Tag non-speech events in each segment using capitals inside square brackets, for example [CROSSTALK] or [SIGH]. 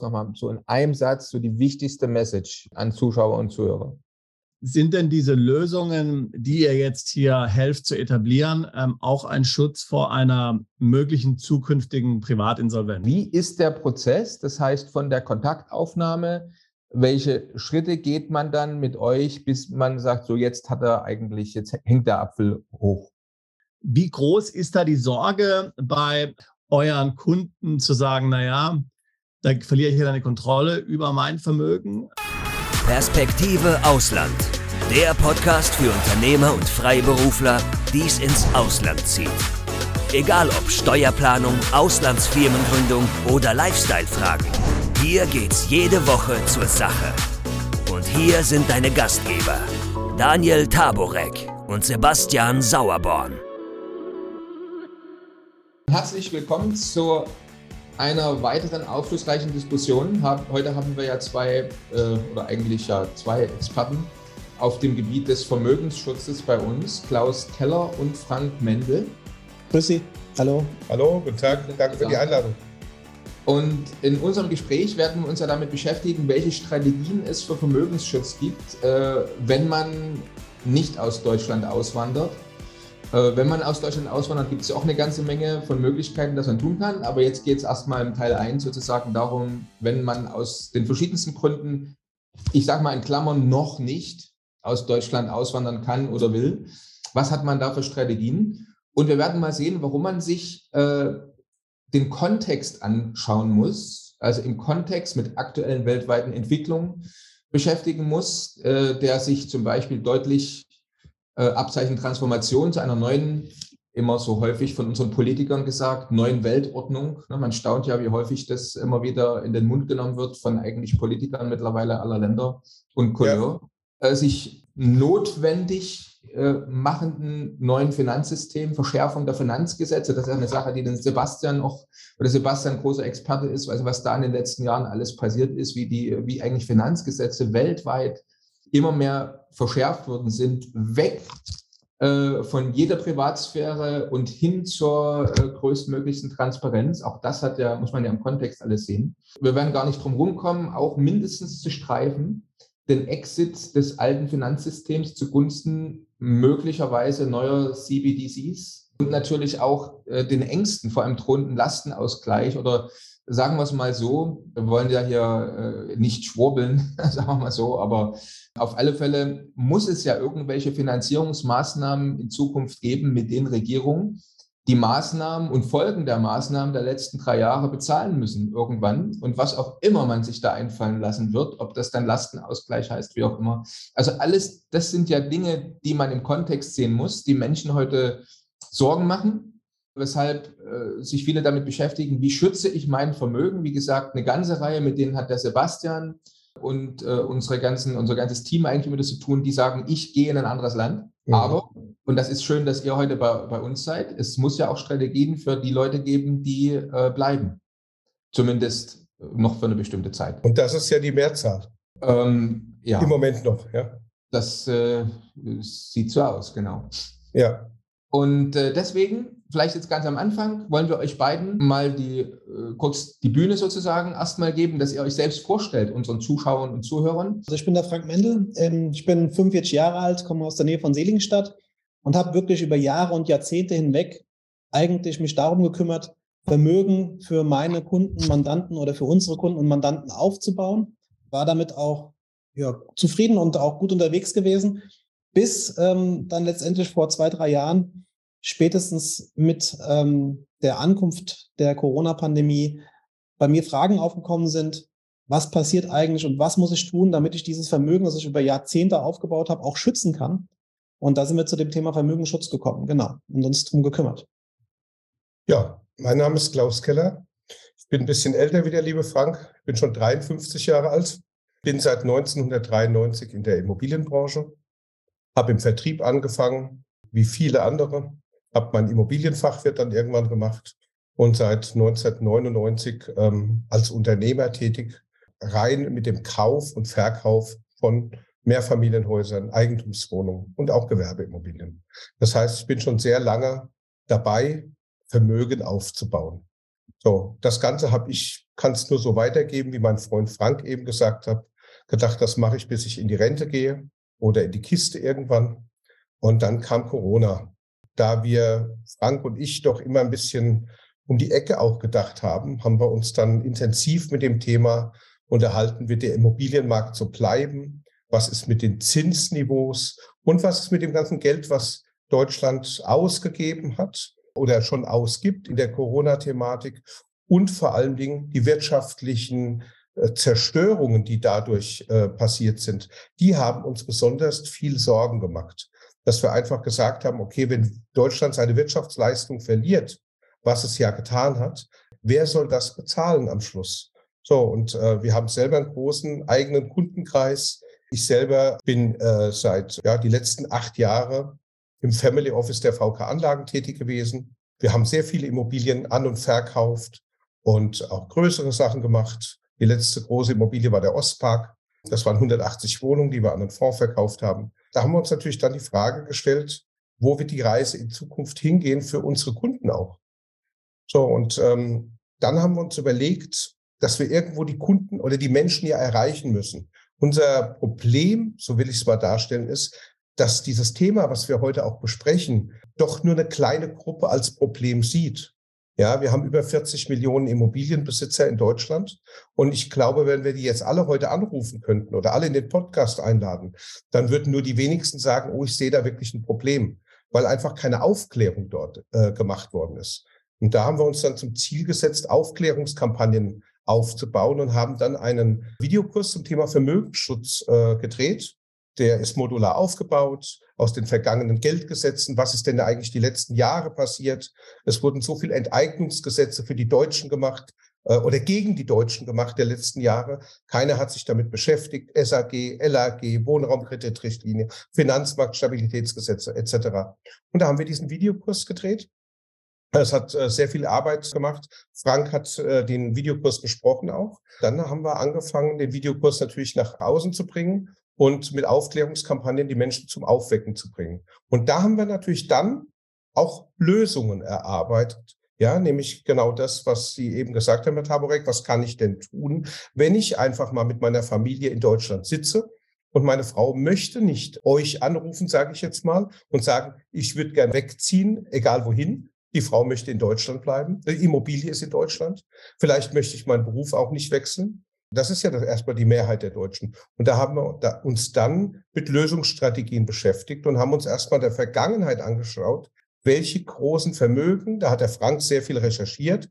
Nochmal so in einem Satz so die wichtigste Message an Zuschauer und Zuhörer. Sind denn diese Lösungen, die ihr jetzt hier helft zu etablieren, ähm, auch ein Schutz vor einer möglichen zukünftigen Privatinsolvenz? Wie ist der Prozess? Das heißt, von der Kontaktaufnahme, welche Schritte geht man dann mit euch, bis man sagt, so jetzt hat er eigentlich, jetzt hängt der Apfel hoch? Wie groß ist da die Sorge bei euren Kunden zu sagen, naja, da verliere ich hier eine Kontrolle über mein Vermögen? Perspektive Ausland. Der Podcast für Unternehmer und Freiberufler, die es ins Ausland zieht. Egal ob Steuerplanung, Auslandsfirmengründung oder Lifestyle-Fragen. Hier geht's jede Woche zur Sache. Und hier sind deine Gastgeber, Daniel Taborek und Sebastian Sauerborn. Herzlich willkommen zu einer weiteren aufschlussreichen Diskussion. Heute haben wir ja zwei, äh, oder eigentlich ja zwei Experten auf dem Gebiet des Vermögensschutzes bei uns, Klaus Keller und Frank Mendel. Grüß Sie. Hallo. Hallo, guten Tag. Danke für die Einladung. Und in unserem Gespräch werden wir uns ja damit beschäftigen, welche Strategien es für Vermögensschutz gibt, äh, wenn man nicht aus Deutschland auswandert wenn man aus Deutschland auswandert, gibt es auch eine ganze Menge von Möglichkeiten, das man tun kann. Aber jetzt geht es erstmal im Teil 1 sozusagen darum, wenn man aus den verschiedensten Gründen, ich sage mal in Klammern, noch nicht aus Deutschland auswandern kann oder will, was hat man da für Strategien? Und wir werden mal sehen, warum man sich äh, den Kontext anschauen muss, also im Kontext mit aktuellen weltweiten Entwicklungen beschäftigen muss, äh, der sich zum Beispiel deutlich äh, Abzeichen Transformation zu einer neuen, immer so häufig von unseren Politikern gesagt, neuen Weltordnung. Ne, man staunt ja, wie häufig das immer wieder in den Mund genommen wird von eigentlich Politikern mittlerweile aller Länder und Couleur. Ja. Äh, sich notwendig äh, machenden neuen Finanzsystem, Verschärfung der Finanzgesetze. Das ist eine Sache, die den Sebastian auch, oder Sebastian großer Experte ist, also was da in den letzten Jahren alles passiert ist, wie die, wie eigentlich Finanzgesetze weltweit immer mehr verschärft worden sind, weg äh, von jeder Privatsphäre und hin zur äh, größtmöglichsten Transparenz. Auch das hat ja, muss man ja im Kontext alles sehen. Wir werden gar nicht drum rumkommen, auch mindestens zu streifen, den Exit des alten Finanzsystems zugunsten möglicherweise neuer CBDCs und natürlich auch äh, den Ängsten vor einem drohenden Lastenausgleich oder sagen wir es mal so, wir wollen ja hier äh, nicht schwurbeln, [LAUGHS] sagen wir mal so, aber auf alle Fälle muss es ja irgendwelche Finanzierungsmaßnahmen in Zukunft geben, mit denen Regierungen die Maßnahmen und Folgen der Maßnahmen der letzten drei Jahre bezahlen müssen irgendwann und was auch immer man sich da einfallen lassen wird, ob das dann Lastenausgleich heißt, wie auch immer. Also alles, das sind ja Dinge, die man im Kontext sehen muss, die Menschen heute Sorgen machen weshalb äh, sich viele damit beschäftigen, wie schütze ich mein Vermögen. Wie gesagt, eine ganze Reihe, mit denen hat der Sebastian und äh, unsere ganzen, unser ganzes Team eigentlich mit zu tun, die sagen, ich gehe in ein anderes Land. Mhm. Aber, und das ist schön, dass ihr heute bei, bei uns seid, es muss ja auch Strategien für die Leute geben, die äh, bleiben. Zumindest noch für eine bestimmte Zeit. Und das ist ja die Mehrzahl. Ähm, ja. Im Moment noch, ja. Das äh, sieht so aus, genau. Ja. Und äh, deswegen vielleicht jetzt ganz am Anfang wollen wir euch beiden mal die, äh, kurz die Bühne sozusagen erstmal geben, dass ihr euch selbst vorstellt, unseren Zuschauern und Zuhörern. Also ich bin der Frank Mendel, ähm, ich bin 45 Jahre alt, komme aus der Nähe von Seligenstadt und habe wirklich über Jahre und Jahrzehnte hinweg eigentlich mich darum gekümmert, Vermögen für meine Kunden, Mandanten oder für unsere Kunden und Mandanten aufzubauen. War damit auch ja, zufrieden und auch gut unterwegs gewesen, bis ähm, dann letztendlich vor zwei, drei Jahren spätestens mit ähm, der Ankunft der Corona-Pandemie bei mir Fragen aufgekommen sind, was passiert eigentlich und was muss ich tun, damit ich dieses Vermögen, das ich über Jahrzehnte aufgebaut habe, auch schützen kann. Und da sind wir zu dem Thema Vermögensschutz gekommen, genau, und uns darum gekümmert. Ja, mein Name ist Klaus Keller. Ich bin ein bisschen älter wie der liebe Frank, bin schon 53 Jahre alt, bin seit 1993 in der Immobilienbranche, habe im Vertrieb angefangen, wie viele andere, habe mein Immobilienfachwirt dann irgendwann gemacht und seit 1999 ähm, als Unternehmer tätig, rein mit dem Kauf und Verkauf von Mehrfamilienhäusern, Eigentumswohnungen und auch Gewerbeimmobilien. Das heißt, ich bin schon sehr lange dabei, Vermögen aufzubauen. So, das Ganze habe ich kann es nur so weitergeben, wie mein Freund Frank eben gesagt hat. Gedacht, das mache ich, bis ich in die Rente gehe oder in die Kiste irgendwann. Und dann kam Corona. Da wir, Frank und ich, doch immer ein bisschen um die Ecke auch gedacht haben, haben wir uns dann intensiv mit dem Thema unterhalten, wird der Immobilienmarkt so bleiben? Was ist mit den Zinsniveaus? Und was ist mit dem ganzen Geld, was Deutschland ausgegeben hat oder schon ausgibt in der Corona-Thematik? Und vor allen Dingen die wirtschaftlichen äh, Zerstörungen, die dadurch äh, passiert sind, die haben uns besonders viel Sorgen gemacht. Dass wir einfach gesagt haben, okay, wenn Deutschland seine Wirtschaftsleistung verliert, was es ja getan hat, wer soll das bezahlen am Schluss? So, und äh, wir haben selber einen großen eigenen Kundenkreis. Ich selber bin äh, seit ja, die letzten acht Jahre im Family Office der VK Anlagen tätig gewesen. Wir haben sehr viele Immobilien an und verkauft und auch größere Sachen gemacht. Die letzte große Immobilie war der Ostpark. Das waren 180 Wohnungen, die wir an den Fonds verkauft haben. Da haben wir uns natürlich dann die Frage gestellt, wo wird die Reise in Zukunft hingehen für unsere Kunden auch? So, und ähm, dann haben wir uns überlegt, dass wir irgendwo die Kunden oder die Menschen ja erreichen müssen. Unser Problem, so will ich es mal darstellen, ist, dass dieses Thema, was wir heute auch besprechen, doch nur eine kleine Gruppe als Problem sieht. Ja, wir haben über 40 Millionen Immobilienbesitzer in Deutschland. Und ich glaube, wenn wir die jetzt alle heute anrufen könnten oder alle in den Podcast einladen, dann würden nur die wenigsten sagen, oh, ich sehe da wirklich ein Problem, weil einfach keine Aufklärung dort äh, gemacht worden ist. Und da haben wir uns dann zum Ziel gesetzt, Aufklärungskampagnen aufzubauen und haben dann einen Videokurs zum Thema Vermögensschutz äh, gedreht. Der ist modular aufgebaut aus den vergangenen Geldgesetzen. Was ist denn eigentlich die letzten Jahre passiert? Es wurden so viele Enteignungsgesetze für die Deutschen gemacht äh, oder gegen die Deutschen gemacht der letzten Jahre. Keiner hat sich damit beschäftigt. SAG, LAG, Wohnraumkreditrichtlinie, Finanzmarktstabilitätsgesetze etc. Und da haben wir diesen Videokurs gedreht es hat äh, sehr viel Arbeit gemacht. Frank hat äh, den Videokurs besprochen auch. Dann haben wir angefangen, den Videokurs natürlich nach außen zu bringen und mit Aufklärungskampagnen die Menschen zum Aufwecken zu bringen. Und da haben wir natürlich dann auch Lösungen erarbeitet. Ja, nämlich genau das, was Sie eben gesagt haben, Herr Taborek. Was kann ich denn tun, wenn ich einfach mal mit meiner Familie in Deutschland sitze und meine Frau möchte nicht euch anrufen, sage ich jetzt mal, und sagen, ich würde gern wegziehen, egal wohin, die Frau möchte in Deutschland bleiben. Die Immobilie ist in Deutschland. Vielleicht möchte ich meinen Beruf auch nicht wechseln. Das ist ja das erstmal die Mehrheit der Deutschen. Und da haben wir uns dann mit Lösungsstrategien beschäftigt und haben uns erstmal der Vergangenheit angeschaut, welche großen Vermögen, da hat der Frank sehr viel recherchiert,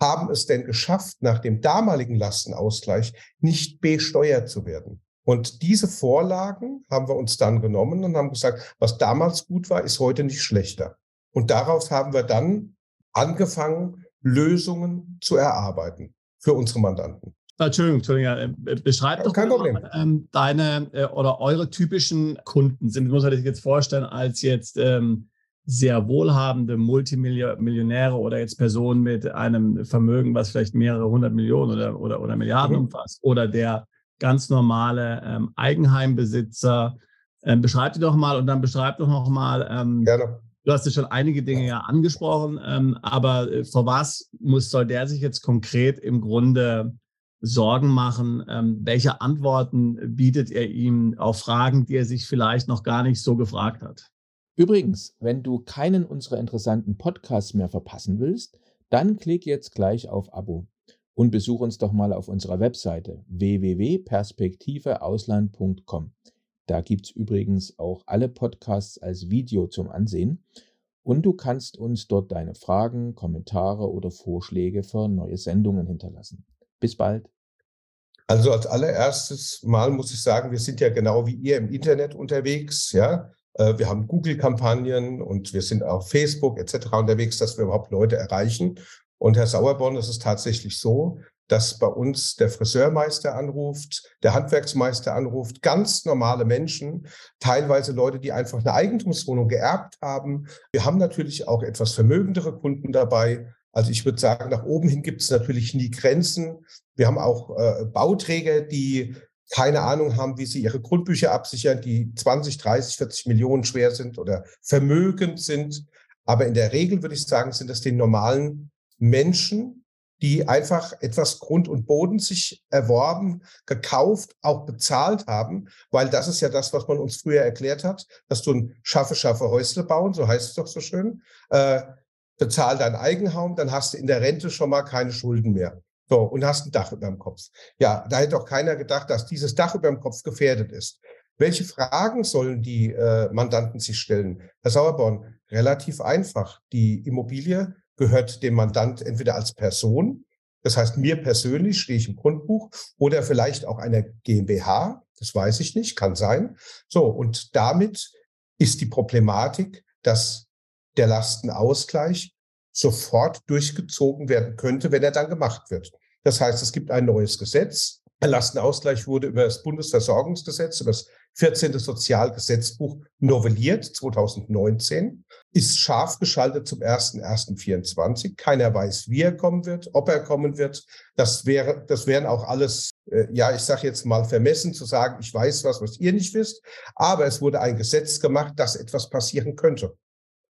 haben es denn geschafft, nach dem damaligen Lastenausgleich nicht besteuert zu werden. Und diese Vorlagen haben wir uns dann genommen und haben gesagt, was damals gut war, ist heute nicht schlechter. Und daraus haben wir dann angefangen, Lösungen zu erarbeiten für unsere Mandanten. Entschuldigung, Entschuldigung. Äh, beschreib doch Kein. Mal, ähm, deine äh, oder eure typischen Kunden sind, muss man sich jetzt vorstellen, als jetzt ähm, sehr wohlhabende Multimillionäre oder jetzt Personen mit einem Vermögen, was vielleicht mehrere hundert Millionen oder, oder, oder Milliarden mhm. umfasst, oder der ganz normale ähm, Eigenheimbesitzer. Ähm, beschreib die doch mal und dann beschreib doch noch mal, ähm, Gerne. Du hast ja schon einige Dinge ja angesprochen, ähm, aber äh, vor was muss, soll der sich jetzt konkret im Grunde Sorgen machen? Ähm, welche Antworten bietet er ihm auf Fragen, die er sich vielleicht noch gar nicht so gefragt hat? Übrigens, wenn du keinen unserer interessanten Podcasts mehr verpassen willst, dann klick jetzt gleich auf Abo und besuch uns doch mal auf unserer Webseite www.perspektiveausland.com. Da gibt es übrigens auch alle Podcasts als Video zum Ansehen. Und du kannst uns dort deine Fragen, Kommentare oder Vorschläge für neue Sendungen hinterlassen. Bis bald. Also als allererstes Mal muss ich sagen, wir sind ja genau wie ihr im Internet unterwegs, ja. Äh, wir haben Google-Kampagnen und wir sind auf Facebook etc. unterwegs, dass wir überhaupt Leute erreichen. Und Herr Sauerborn, das ist tatsächlich so, dass bei uns der Friseurmeister anruft, der Handwerksmeister anruft, ganz normale Menschen, teilweise Leute, die einfach eine Eigentumswohnung geerbt haben. Wir haben natürlich auch etwas vermögendere Kunden dabei. Also ich würde sagen, nach oben hin gibt es natürlich nie Grenzen. Wir haben auch äh, Bauträger, die keine Ahnung haben, wie sie ihre Grundbücher absichern, die 20, 30, 40 Millionen schwer sind oder vermögend sind. Aber in der Regel würde ich sagen, sind das die normalen Menschen, die einfach etwas Grund und Boden sich erworben, gekauft, auch bezahlt haben, weil das ist ja das, was man uns früher erklärt hat, dass du ein schaffe, schaffe Häusle bauen, so heißt es doch so schön, äh, bezahl dein Eigenheim, dann hast du in der Rente schon mal keine Schulden mehr. So, und hast ein Dach über dem Kopf. Ja, da hätte auch keiner gedacht, dass dieses Dach über dem Kopf gefährdet ist. Welche Fragen sollen die äh, Mandanten sich stellen? Herr Sauerborn, relativ einfach. Die Immobilie gehört dem Mandant entweder als Person, das heißt mir persönlich stehe ich im Grundbuch, oder vielleicht auch einer GmbH, das weiß ich nicht, kann sein. So, und damit ist die Problematik, dass der Lastenausgleich sofort durchgezogen werden könnte, wenn er dann gemacht wird. Das heißt, es gibt ein neues Gesetz. Der Lastenausgleich wurde über das Bundesversorgungsgesetz, über das 14. Sozialgesetzbuch novelliert 2019, ist scharf geschaltet zum 1.1.24. Keiner weiß, wie er kommen wird, ob er kommen wird. Das wäre, das wären auch alles, äh, ja, ich sage jetzt mal vermessen zu sagen, ich weiß was, was ihr nicht wisst. Aber es wurde ein Gesetz gemacht, dass etwas passieren könnte.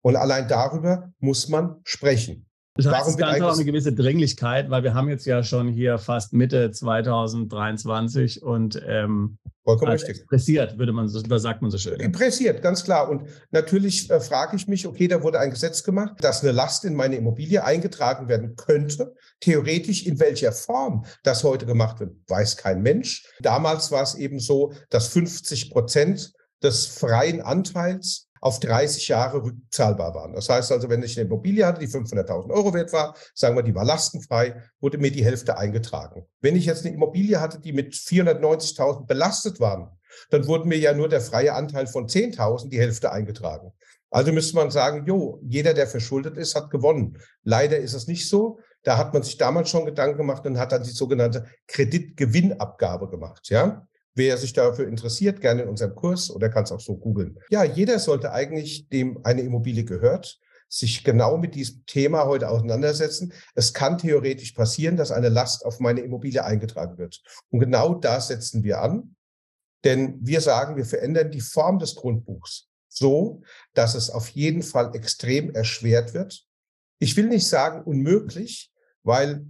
Und allein darüber muss man sprechen. Das heißt, Warum es Ganze auch eine gewisse Dringlichkeit, weil wir haben jetzt ja schon hier fast Mitte 2023 und ähm, Vollkommen also richtig. Pressiert, würde man so, sagt man so schön. Pressiert, ganz klar. Und natürlich äh, frage ich mich, okay, da wurde ein Gesetz gemacht, dass eine Last in meine Immobilie eingetragen werden könnte. Theoretisch, in welcher Form das heute gemacht wird, weiß kein Mensch. Damals war es eben so, dass 50 Prozent des freien Anteils auf 30 Jahre rückzahlbar waren. Das heißt also, wenn ich eine Immobilie hatte, die 500.000 Euro wert war, sagen wir, die war lastenfrei, wurde mir die Hälfte eingetragen. Wenn ich jetzt eine Immobilie hatte, die mit 490.000 belastet waren, dann wurde mir ja nur der freie Anteil von 10.000 die Hälfte eingetragen. Also müsste man sagen, jo, jeder, der verschuldet ist, hat gewonnen. Leider ist es nicht so. Da hat man sich damals schon Gedanken gemacht und hat dann die sogenannte Kreditgewinnabgabe gemacht, ja. Wer sich dafür interessiert, gerne in unserem Kurs oder kann es auch so googeln. Ja, jeder sollte eigentlich, dem eine Immobilie gehört, sich genau mit diesem Thema heute auseinandersetzen. Es kann theoretisch passieren, dass eine Last auf meine Immobilie eingetragen wird. Und genau da setzen wir an. Denn wir sagen, wir verändern die Form des Grundbuchs so, dass es auf jeden Fall extrem erschwert wird. Ich will nicht sagen unmöglich, weil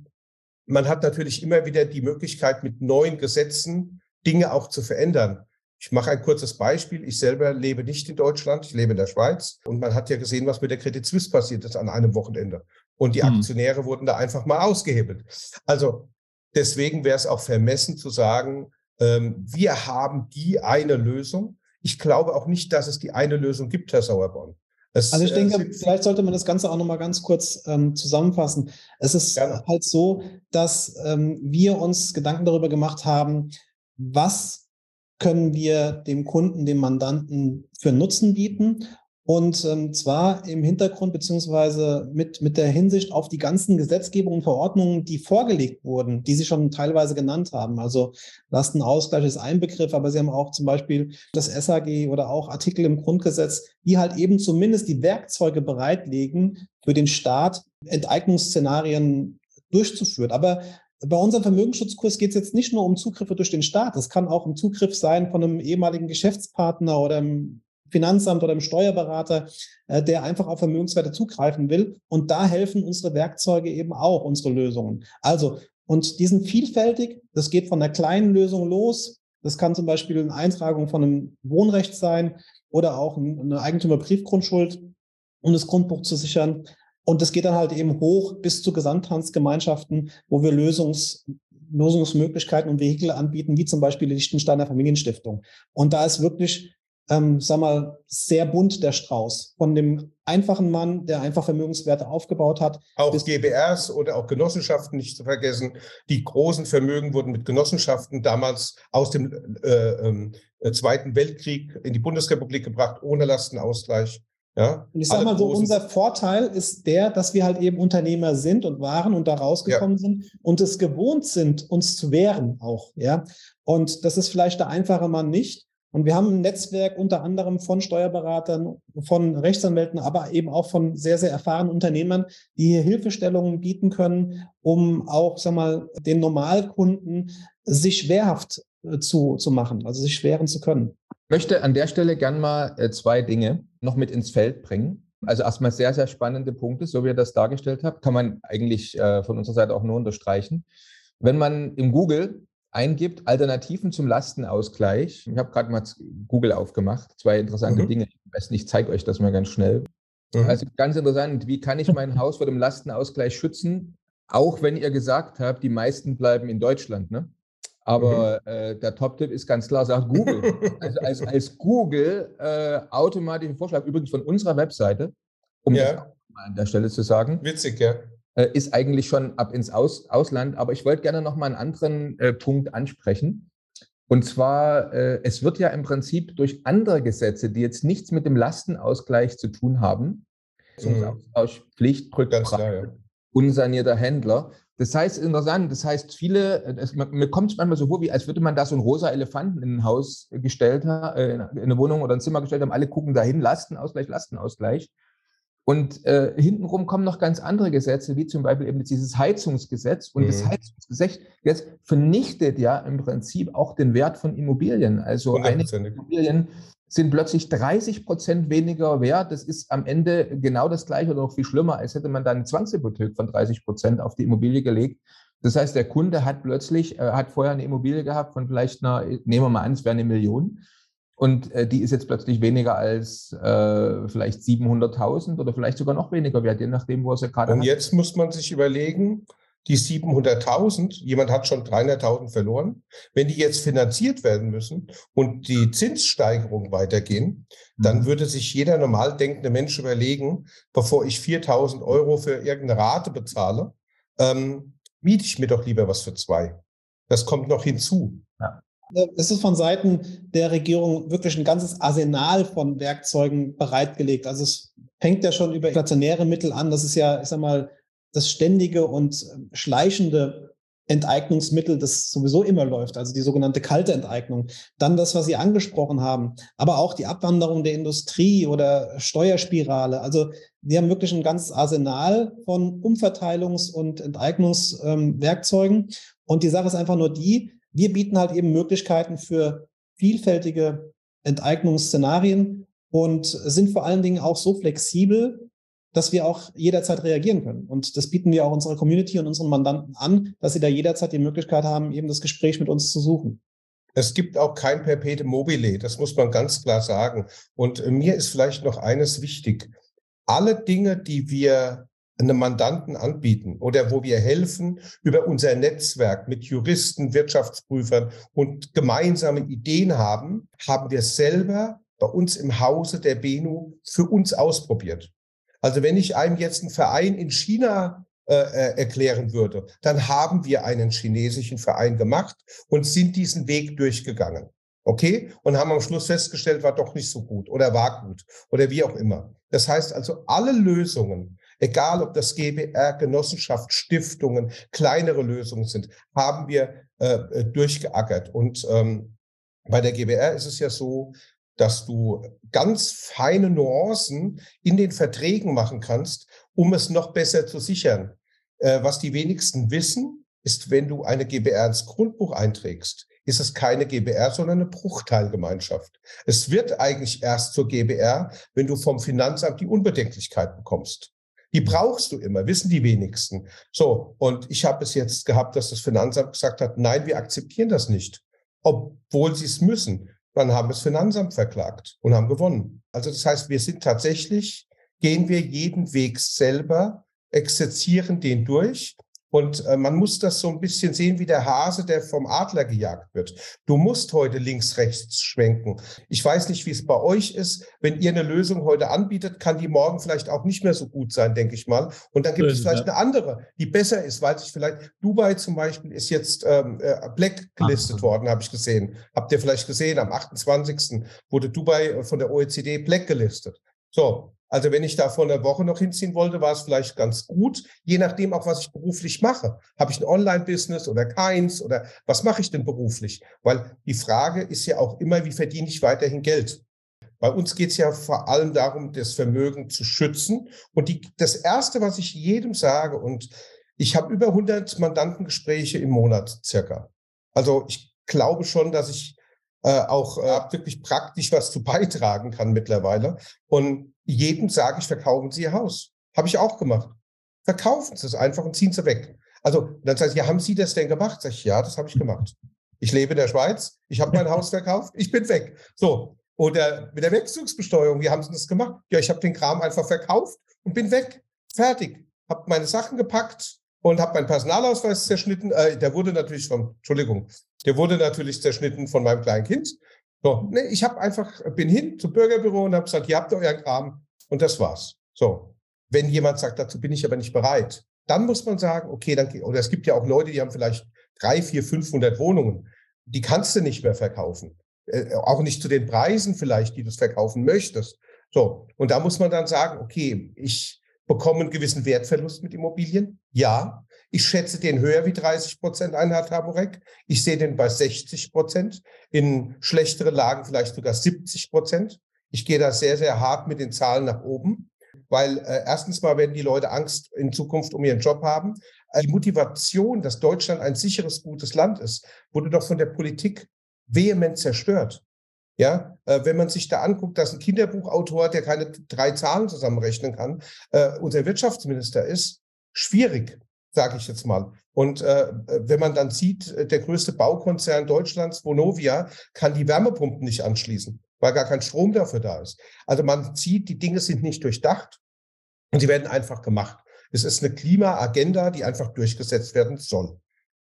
man hat natürlich immer wieder die Möglichkeit, mit neuen Gesetzen Dinge auch zu verändern. Ich mache ein kurzes Beispiel. Ich selber lebe nicht in Deutschland, ich lebe in der Schweiz. Und man hat ja gesehen, was mit der Credit Suisse passiert ist an einem Wochenende. Und die mhm. Aktionäre wurden da einfach mal ausgehebelt. Also deswegen wäre es auch vermessen zu sagen, ähm, wir haben die eine Lösung. Ich glaube auch nicht, dass es die eine Lösung gibt, Herr Sauerborn. Es, also ich denke, äh, vielleicht sollte man das Ganze auch nochmal ganz kurz ähm, zusammenfassen. Es ist gerne. halt so, dass ähm, wir uns Gedanken darüber gemacht haben, was können wir dem Kunden, dem Mandanten für Nutzen bieten. Und ähm, zwar im Hintergrund beziehungsweise mit, mit der Hinsicht auf die ganzen Gesetzgebungen und Verordnungen, die vorgelegt wurden, die Sie schon teilweise genannt haben. Also Lastenausgleich ist ein Begriff, aber Sie haben auch zum Beispiel das SAG oder auch Artikel im Grundgesetz, die halt eben zumindest die Werkzeuge bereitlegen, für den Staat Enteignungsszenarien durchzuführen. Aber bei unserem Vermögensschutzkurs geht es jetzt nicht nur um Zugriffe durch den Staat. Es kann auch ein Zugriff sein von einem ehemaligen Geschäftspartner oder einem Finanzamt oder einem Steuerberater, äh, der einfach auf Vermögenswerte zugreifen will. Und da helfen unsere Werkzeuge eben auch, unsere Lösungen. Also, und die sind vielfältig. Das geht von einer kleinen Lösung los. Das kann zum Beispiel eine Eintragung von einem Wohnrecht sein oder auch eine Eigentümerbriefgrundschuld, um das Grundbuch zu sichern. Und das geht dann halt eben hoch bis zu Gesamthandsgemeinschaften, wo wir Lösungs, Lösungsmöglichkeiten und Vehikel anbieten, wie zum Beispiel die Lichtensteiner Familienstiftung. Und da ist wirklich, ähm, sag mal, sehr bunt der Strauß. Von dem einfachen Mann, der einfach Vermögenswerte aufgebaut hat. Auch GBRs oder auch Genossenschaften nicht zu vergessen. Die großen Vermögen wurden mit Genossenschaften damals aus dem äh, äh, Zweiten Weltkrieg in die Bundesrepublik gebracht, ohne Lastenausgleich. Ja, und ich sage mal so, unser Vorteil ist der, dass wir halt eben Unternehmer sind und waren und da rausgekommen ja. sind und es gewohnt sind, uns zu wehren auch. Ja, und das ist vielleicht der einfache Mann nicht. Und wir haben ein Netzwerk unter anderem von Steuerberatern, von Rechtsanwälten, aber eben auch von sehr, sehr erfahrenen Unternehmern, die hier Hilfestellungen bieten können, um auch, sag mal, den Normalkunden sich wehrhaft zu, zu machen, also sich wehren zu können möchte an der Stelle gern mal äh, zwei Dinge noch mit ins Feld bringen. Also erstmal sehr, sehr spannende Punkte, so wie ihr das dargestellt habt, kann man eigentlich äh, von unserer Seite auch nur unterstreichen. Wenn man im Google eingibt, Alternativen zum Lastenausgleich, ich habe gerade mal Google aufgemacht, zwei interessante mhm. Dinge. Am besten, ich zeige euch das mal ganz schnell. Mhm. Also ganz interessant, wie kann ich mein Haus vor dem Lastenausgleich schützen? Auch wenn ihr gesagt habt, die meisten bleiben in Deutschland, ne? Aber mhm. äh, der Top-Tipp ist ganz klar, sagt Google. also als, als Google äh, automatischen Vorschlag, übrigens von unserer Webseite, um ja. das mal an der Stelle zu sagen. Witzig, ja. Äh, ist eigentlich schon ab ins Aus, Ausland. Aber ich wollte gerne noch mal einen anderen äh, Punkt ansprechen. Und zwar, äh, es wird ja im Prinzip durch andere Gesetze, die jetzt nichts mit dem Lastenausgleich zu tun haben, mhm. Pflicht, Rückfrage, ja. unsanierter Händler, das heißt, interessant, das heißt, viele, es, mir kommt es manchmal so vor, wie als würde man da so einen rosa Elefanten in ein Haus gestellt haben, äh, in eine Wohnung oder ein Zimmer gestellt haben, alle gucken dahin, Lastenausgleich, Lastenausgleich. Und äh, hintenrum kommen noch ganz andere Gesetze, wie zum Beispiel eben dieses Heizungsgesetz. Und mhm. das Heizungsgesetz jetzt vernichtet ja im Prinzip auch den Wert von Immobilien. Also einige Immobilien sind plötzlich 30 Prozent weniger wert. Das ist am Ende genau das Gleiche oder noch viel schlimmer, als hätte man dann eine Zwangshypothek von 30 Prozent auf die Immobilie gelegt. Das heißt, der Kunde hat plötzlich, äh, hat vorher eine Immobilie gehabt von vielleicht einer, nehmen wir mal an, es wäre eine Million. Und äh, die ist jetzt plötzlich weniger als äh, vielleicht 700.000 oder vielleicht sogar noch weniger wert, je nachdem, wo er sie gerade hat. Und jetzt muss man sich überlegen, die 700.000, jemand hat schon 300.000 verloren. Wenn die jetzt finanziert werden müssen und die Zinssteigerung weitergehen, dann mhm. würde sich jeder normal denkende Mensch überlegen, bevor ich 4.000 Euro für irgendeine Rate bezahle, ähm, miete ich mir doch lieber was für zwei. Das kommt noch hinzu. Ja. Es ist von Seiten der Regierung wirklich ein ganzes Arsenal von Werkzeugen bereitgelegt. Also es fängt ja schon über inflationäre Mittel an. Das ist ja, ich sag mal, das ständige und ähm, schleichende Enteignungsmittel, das sowieso immer läuft, also die sogenannte kalte Enteignung. Dann das, was Sie angesprochen haben, aber auch die Abwanderung der Industrie oder Steuerspirale. Also wir haben wirklich ein ganzes Arsenal von Umverteilungs- und Enteignungswerkzeugen. Ähm, und die Sache ist einfach nur die, wir bieten halt eben Möglichkeiten für vielfältige Enteignungsszenarien und sind vor allen Dingen auch so flexibel, dass wir auch jederzeit reagieren können. Und das bieten wir auch unserer Community und unseren Mandanten an, dass sie da jederzeit die Möglichkeit haben, eben das Gespräch mit uns zu suchen. Es gibt auch kein Perpete mobile, das muss man ganz klar sagen. Und mir ist vielleicht noch eines wichtig. Alle Dinge, die wir einem Mandanten anbieten oder wo wir helfen über unser Netzwerk mit Juristen, Wirtschaftsprüfern und gemeinsame Ideen haben, haben wir selber bei uns im Hause der Benu für uns ausprobiert. Also wenn ich einem jetzt einen Verein in China äh, äh, erklären würde, dann haben wir einen chinesischen Verein gemacht und sind diesen Weg durchgegangen. Okay? Und haben am Schluss festgestellt, war doch nicht so gut oder war gut oder wie auch immer. Das heißt also, alle Lösungen, egal ob das GBR, Genossenschaft, Stiftungen, kleinere Lösungen sind, haben wir äh, äh durchgeackert. Und ähm, bei der GBR ist es ja so, dass du ganz feine Nuancen in den Verträgen machen kannst, um es noch besser zu sichern. Äh, was die wenigsten wissen, ist, wenn du eine GBR ins Grundbuch einträgst, ist es keine GBR, sondern eine Bruchteilgemeinschaft. Es wird eigentlich erst zur GBR, wenn du vom Finanzamt die Unbedenklichkeit bekommst. Die brauchst du immer, wissen die wenigsten. So, und ich habe es jetzt gehabt, dass das Finanzamt gesagt hat, nein, wir akzeptieren das nicht, obwohl sie es müssen. Dann haben wir das Finanzamt verklagt und haben gewonnen. Also das heißt, wir sind tatsächlich, gehen wir jeden Weg selber, exerzieren den durch und äh, man muss das so ein bisschen sehen wie der Hase, der vom Adler gejagt wird. Du musst heute links, rechts schwenken. Ich weiß nicht, wie es bei euch ist. Wenn ihr eine Lösung heute anbietet, kann die morgen vielleicht auch nicht mehr so gut sein, denke ich mal. Und dann gibt es vielleicht eine andere, die besser ist, weil sich vielleicht Dubai zum Beispiel ist jetzt ähm, äh, Black gelistet worden, habe ich gesehen. Habt ihr vielleicht gesehen? Am 28. wurde Dubai äh, von der OECD Black gelistet. So, also wenn ich da vor einer Woche noch hinziehen wollte, war es vielleicht ganz gut, je nachdem auch, was ich beruflich mache. Habe ich ein Online-Business oder keins oder was mache ich denn beruflich? Weil die Frage ist ja auch immer, wie verdiene ich weiterhin Geld? Bei uns geht es ja vor allem darum, das Vermögen zu schützen. Und die, das Erste, was ich jedem sage, und ich habe über 100 Mandantengespräche im Monat circa. Also ich glaube schon, dass ich äh, auch äh, wirklich praktisch was zu beitragen kann mittlerweile. Und jedem sage ich, verkaufen Sie Ihr Haus. Habe ich auch gemacht. Verkaufen Sie es einfach und ziehen Sie weg. Also dann sagt ja, haben Sie das denn gemacht? Sag ich, ja, das habe ich gemacht. Ich lebe in der Schweiz, ich habe mein Haus verkauft, ich bin weg. So. Oder mit der Wegzugsbesteuerung, wie haben Sie das gemacht? Ja, ich habe den Kram einfach verkauft und bin weg. Fertig. Habe meine Sachen gepackt und habe meinen Personalausweis zerschnitten. Äh, der wurde natürlich von, Entschuldigung, der wurde natürlich zerschnitten von meinem kleinen Kind. So, nee, ich habe einfach, bin hin zum Bürgerbüro und habe gesagt, ihr habt euren Kram und das war's. So. Wenn jemand sagt, dazu bin ich aber nicht bereit, dann muss man sagen, okay, dann, oder es gibt ja auch Leute, die haben vielleicht drei, vier, 500 Wohnungen. Die kannst du nicht mehr verkaufen. Äh, auch nicht zu den Preisen vielleicht, die du verkaufen möchtest. So. Und da muss man dann sagen, okay, ich bekomme einen gewissen Wertverlust mit Immobilien. Ja. Ich schätze den höher wie 30 Prozent ein Herr Taborek. Ich sehe den bei 60 Prozent. In schlechtere Lagen vielleicht sogar 70 Prozent. Ich gehe da sehr, sehr hart mit den Zahlen nach oben weil äh, erstens mal werden die Leute Angst in Zukunft um ihren Job haben. Äh, die Motivation, dass Deutschland ein sicheres, gutes Land ist, wurde doch von der Politik vehement zerstört. Ja, äh, wenn man sich da anguckt, dass ein Kinderbuchautor, der keine drei Zahlen zusammenrechnen kann, äh, unser Wirtschaftsminister ist, schwierig, sage ich jetzt mal. Und äh, wenn man dann sieht, äh, der größte Baukonzern Deutschlands, Vonovia, kann die Wärmepumpen nicht anschließen weil gar kein Strom dafür da ist. Also man sieht, die Dinge sind nicht durchdacht und sie werden einfach gemacht. Es ist eine Klimaagenda, die einfach durchgesetzt werden soll.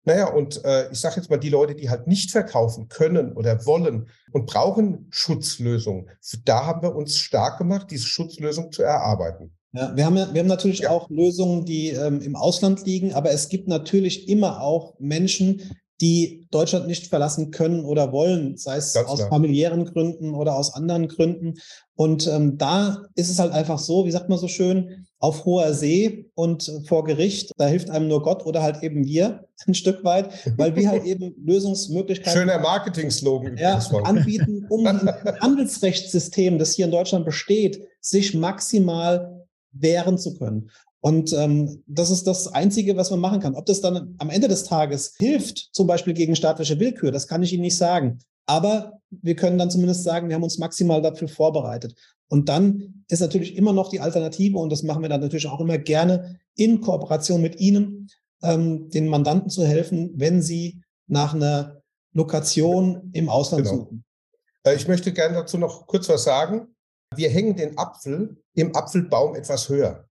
Naja, und äh, ich sage jetzt mal, die Leute, die halt nicht verkaufen können oder wollen und brauchen Schutzlösungen, da haben wir uns stark gemacht, diese Schutzlösung zu erarbeiten. Ja, wir haben, wir haben natürlich ja. auch Lösungen, die ähm, im Ausland liegen, aber es gibt natürlich immer auch Menschen, die Deutschland nicht verlassen können oder wollen, sei es Ganz aus klar. familiären Gründen oder aus anderen Gründen. Und ähm, da ist es halt einfach so, wie sagt man so schön, auf hoher See und vor Gericht, da hilft einem nur Gott oder halt eben wir [LAUGHS] ein Stück weit, weil wir halt eben [LAUGHS] Lösungsmöglichkeiten Schöner Marketing-Slogan ja, anbieten, um [LAUGHS] ein Handelsrechtssystem, das hier in Deutschland besteht, sich maximal wehren zu können. Und ähm, das ist das Einzige, was man machen kann. Ob das dann am Ende des Tages hilft, zum Beispiel gegen staatliche Willkür, das kann ich Ihnen nicht sagen. Aber wir können dann zumindest sagen, wir haben uns maximal dafür vorbereitet. Und dann ist natürlich immer noch die Alternative, und das machen wir dann natürlich auch immer gerne in Kooperation mit Ihnen, ähm, den Mandanten zu helfen, wenn sie nach einer Lokation im Ausland genau. suchen. Äh, ich möchte gerne dazu noch kurz was sagen. Wir hängen den Apfel im Apfelbaum etwas höher.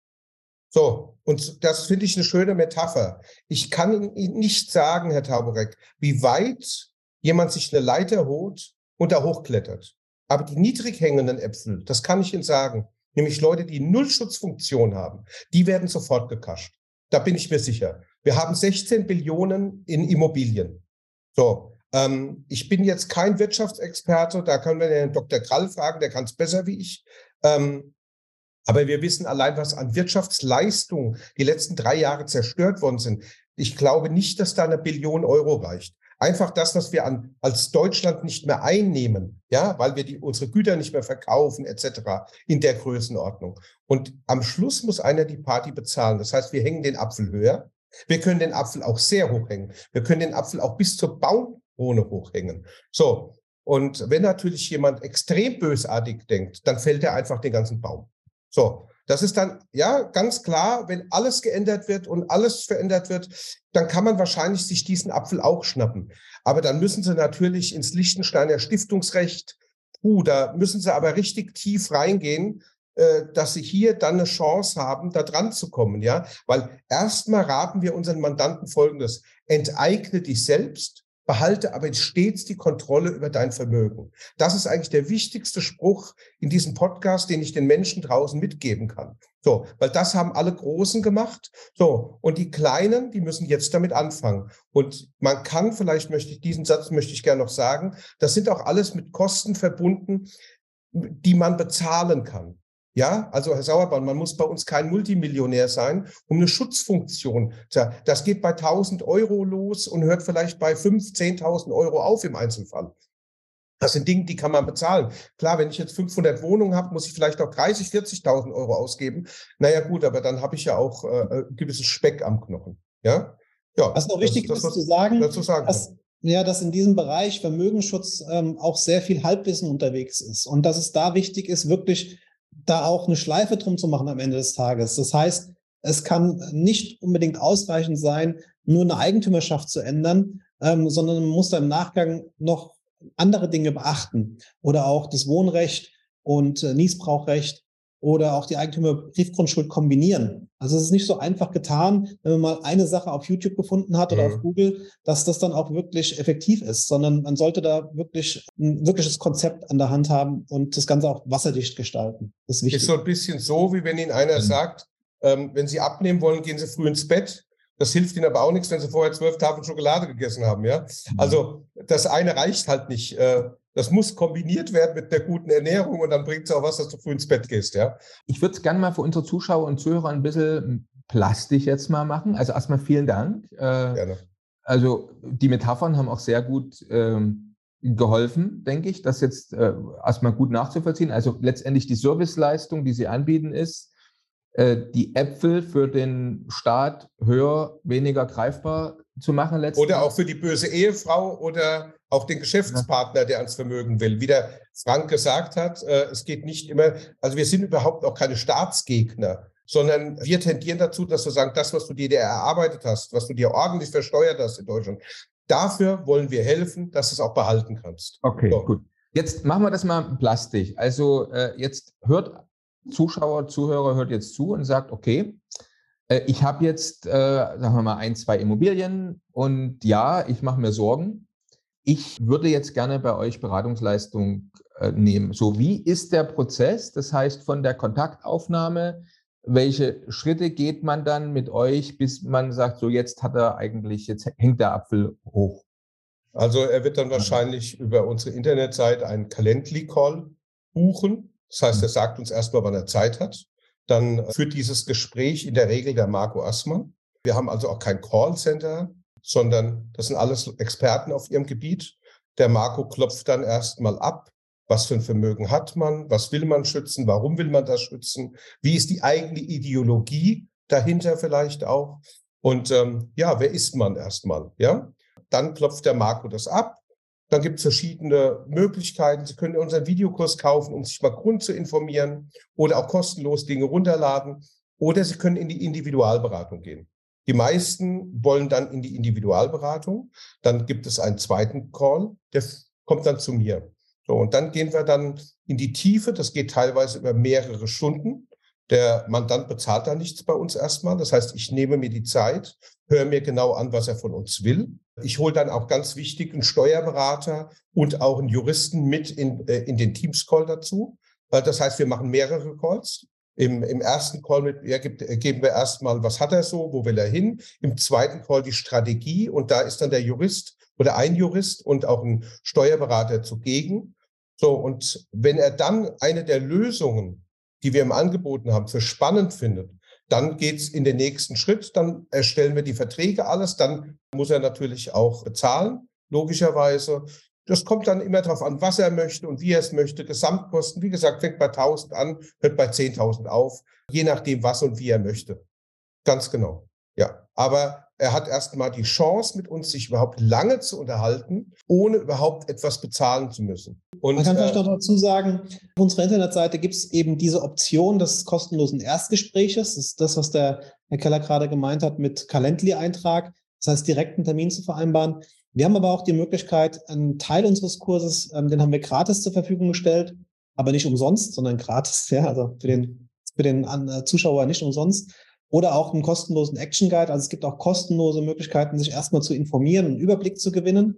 So, und das finde ich eine schöne Metapher. Ich kann Ihnen nicht sagen, Herr Taborek, wie weit jemand sich eine Leiter holt und da hochklettert. Aber die niedrig hängenden Äpfel, das kann ich Ihnen sagen, nämlich Leute, die Nullschutzfunktion haben, die werden sofort gekascht. Da bin ich mir sicher. Wir haben 16 Billionen in Immobilien. So, ähm, ich bin jetzt kein Wirtschaftsexperte, da können wir den Dr. Krall fragen, der kann es besser wie ich. Ähm, aber wir wissen allein, was an Wirtschaftsleistung die letzten drei Jahre zerstört worden sind. Ich glaube nicht, dass da eine Billion Euro reicht. Einfach das, was wir an, als Deutschland nicht mehr einnehmen, ja, weil wir die, unsere Güter nicht mehr verkaufen, etc., in der Größenordnung. Und am Schluss muss einer die Party bezahlen. Das heißt, wir hängen den Apfel höher. Wir können den Apfel auch sehr hoch hängen. Wir können den Apfel auch bis zur Baumkrone hochhängen. So. Und wenn natürlich jemand extrem bösartig denkt, dann fällt er einfach den ganzen Baum. So, das ist dann, ja, ganz klar, wenn alles geändert wird und alles verändert wird, dann kann man wahrscheinlich sich diesen Apfel auch schnappen. Aber dann müssen sie natürlich ins Liechtensteiner Stiftungsrecht, uh, da müssen sie aber richtig tief reingehen, äh, dass sie hier dann eine Chance haben, da dran zu kommen, ja. Weil erstmal raten wir unseren Mandanten Folgendes. Enteigne dich selbst, behalte aber stets die Kontrolle über dein Vermögen. Das ist eigentlich der wichtigste Spruch in diesem Podcast, den ich den Menschen draußen mitgeben kann. So, weil das haben alle Großen gemacht. So, und die Kleinen, die müssen jetzt damit anfangen. Und man kann, vielleicht möchte ich diesen Satz möchte ich gerne noch sagen, das sind auch alles mit Kosten verbunden, die man bezahlen kann. Ja, also Herr Sauerborn, man muss bei uns kein Multimillionär sein, um eine Schutzfunktion zu Das geht bei 1000 Euro los und hört vielleicht bei 5.000, 10.000 Euro auf im Einzelfall. Das sind Dinge, die kann man bezahlen. Klar, wenn ich jetzt 500 Wohnungen habe, muss ich vielleicht auch 30, 40.000 Euro ausgeben. Naja, gut, aber dann habe ich ja auch äh, äh gewisses Speck am Knochen. Ja, ja. Was noch wichtig ist, das, zu sagen, dazu sagen dass, ja, dass in diesem Bereich Vermögensschutz ähm, auch sehr viel Halbwissen unterwegs ist und dass es da wichtig ist, wirklich da auch eine Schleife drum zu machen am Ende des Tages. Das heißt, es kann nicht unbedingt ausreichend sein, nur eine Eigentümerschaft zu ändern, ähm, sondern man muss da im Nachgang noch andere Dinge beachten oder auch das Wohnrecht und äh, Niesbrauchrecht oder auch die Eigentümerbriefgrundschuld kombinieren. Also es ist nicht so einfach getan, wenn man mal eine Sache auf YouTube gefunden hat oder mhm. auf Google, dass das dann auch wirklich effektiv ist, sondern man sollte da wirklich ein wirkliches Konzept an der Hand haben und das Ganze auch wasserdicht gestalten. Das ist wichtig. Ist so ein bisschen so, wie wenn Ihnen einer mhm. sagt, ähm, wenn Sie abnehmen wollen, gehen Sie früh ins Bett. Das hilft Ihnen aber auch nichts, wenn Sie vorher zwölf Tafeln Schokolade gegessen haben. Ja, mhm. also das eine reicht halt nicht. Äh, das muss kombiniert werden mit der guten Ernährung und dann bringt es auch was, dass du früh ins Bett gehst, ja. Ich würde es gerne mal für unsere Zuschauer und Zuhörer ein bisschen plastisch jetzt mal machen. Also erstmal vielen Dank. Äh, Gerne. Also die Metaphern haben auch sehr gut ähm, geholfen, denke ich, das jetzt äh, erstmal gut nachzuvollziehen. Also letztendlich die Serviceleistung, die Sie anbieten, ist, äh, die Äpfel für den Staat höher, weniger greifbar zu machen. Oder auch für die böse Ehefrau oder auch den Geschäftspartner, der ans Vermögen will. Wie der Frank gesagt hat, äh, es geht nicht immer, also wir sind überhaupt auch keine Staatsgegner, sondern wir tendieren dazu, dass wir sagen, das, was du dir erarbeitet hast, was du dir ordentlich versteuert hast in Deutschland, dafür wollen wir helfen, dass du es auch behalten kannst. Okay, so. gut. Jetzt machen wir das mal plastisch. Also äh, jetzt hört Zuschauer, Zuhörer hört jetzt zu und sagt, okay, äh, ich habe jetzt, sagen wir mal, ein, zwei Immobilien und ja, ich mache mir Sorgen ich würde jetzt gerne bei euch Beratungsleistung äh, nehmen. So, wie ist der Prozess? Das heißt, von der Kontaktaufnahme, welche Schritte geht man dann mit euch, bis man sagt, so jetzt hat er eigentlich, jetzt hängt der Apfel hoch? Also er wird dann wahrscheinlich über unsere Internetseite einen Calendly-Call buchen. Das heißt, er sagt uns erstmal, wann er Zeit hat. Dann führt dieses Gespräch in der Regel der Marco Assmann. Wir haben also auch kein Callcenter, sondern das sind alles Experten auf ihrem Gebiet. Der Marco klopft dann erstmal ab, was für ein Vermögen hat man, was will man schützen, warum will man das schützen, wie ist die eigene Ideologie dahinter vielleicht auch. Und ähm, ja, wer ist man erstmal? Ja, dann klopft der Marco das ab. Dann gibt es verschiedene Möglichkeiten. Sie können unseren Videokurs kaufen, um sich mal Grund zu informieren oder auch kostenlos Dinge runterladen. Oder Sie können in die Individualberatung gehen. Die meisten wollen dann in die Individualberatung. Dann gibt es einen zweiten Call, der kommt dann zu mir. So, und dann gehen wir dann in die Tiefe. Das geht teilweise über mehrere Stunden. Der Mandant bezahlt da nichts bei uns erstmal. Das heißt, ich nehme mir die Zeit, höre mir genau an, was er von uns will. Ich hole dann auch ganz wichtig einen Steuerberater und auch einen Juristen mit in, äh, in den Teams-Call dazu. Äh, das heißt, wir machen mehrere Calls. Im, Im ersten Call mit er gibt, geben wir erstmal, was hat er so, wo will er hin? Im zweiten Call die Strategie und da ist dann der Jurist oder ein Jurist und auch ein Steuerberater zugegen. So, und wenn er dann eine der Lösungen, die wir im Angeboten haben, für spannend findet, dann geht's in den nächsten Schritt, dann erstellen wir die Verträge alles, dann muss er natürlich auch bezahlen, logischerweise. Das kommt dann immer darauf an, was er möchte und wie er es möchte. Gesamtkosten, wie gesagt, fängt bei 1000 an, hört bei 10.000 auf, je nachdem, was und wie er möchte. Ganz genau. Ja, aber er hat erstmal die Chance, mit uns sich überhaupt lange zu unterhalten, ohne überhaupt etwas bezahlen zu müssen. Und, Man kann vielleicht äh, noch dazu sagen, auf unserer Internetseite gibt es eben diese Option des kostenlosen Erstgespräches. Das ist das, was der Herr Keller gerade gemeint hat mit Calendly-Eintrag. Das heißt, direkt einen Termin zu vereinbaren. Wir haben aber auch die Möglichkeit, einen Teil unseres Kurses, ähm, den haben wir gratis zur Verfügung gestellt, aber nicht umsonst, sondern [LAUGHS] gratis, ja, also für den, für den äh, Zuschauer nicht umsonst. Oder auch einen kostenlosen Action Guide. Also es gibt auch kostenlose Möglichkeiten, sich erstmal zu informieren, einen Überblick zu gewinnen.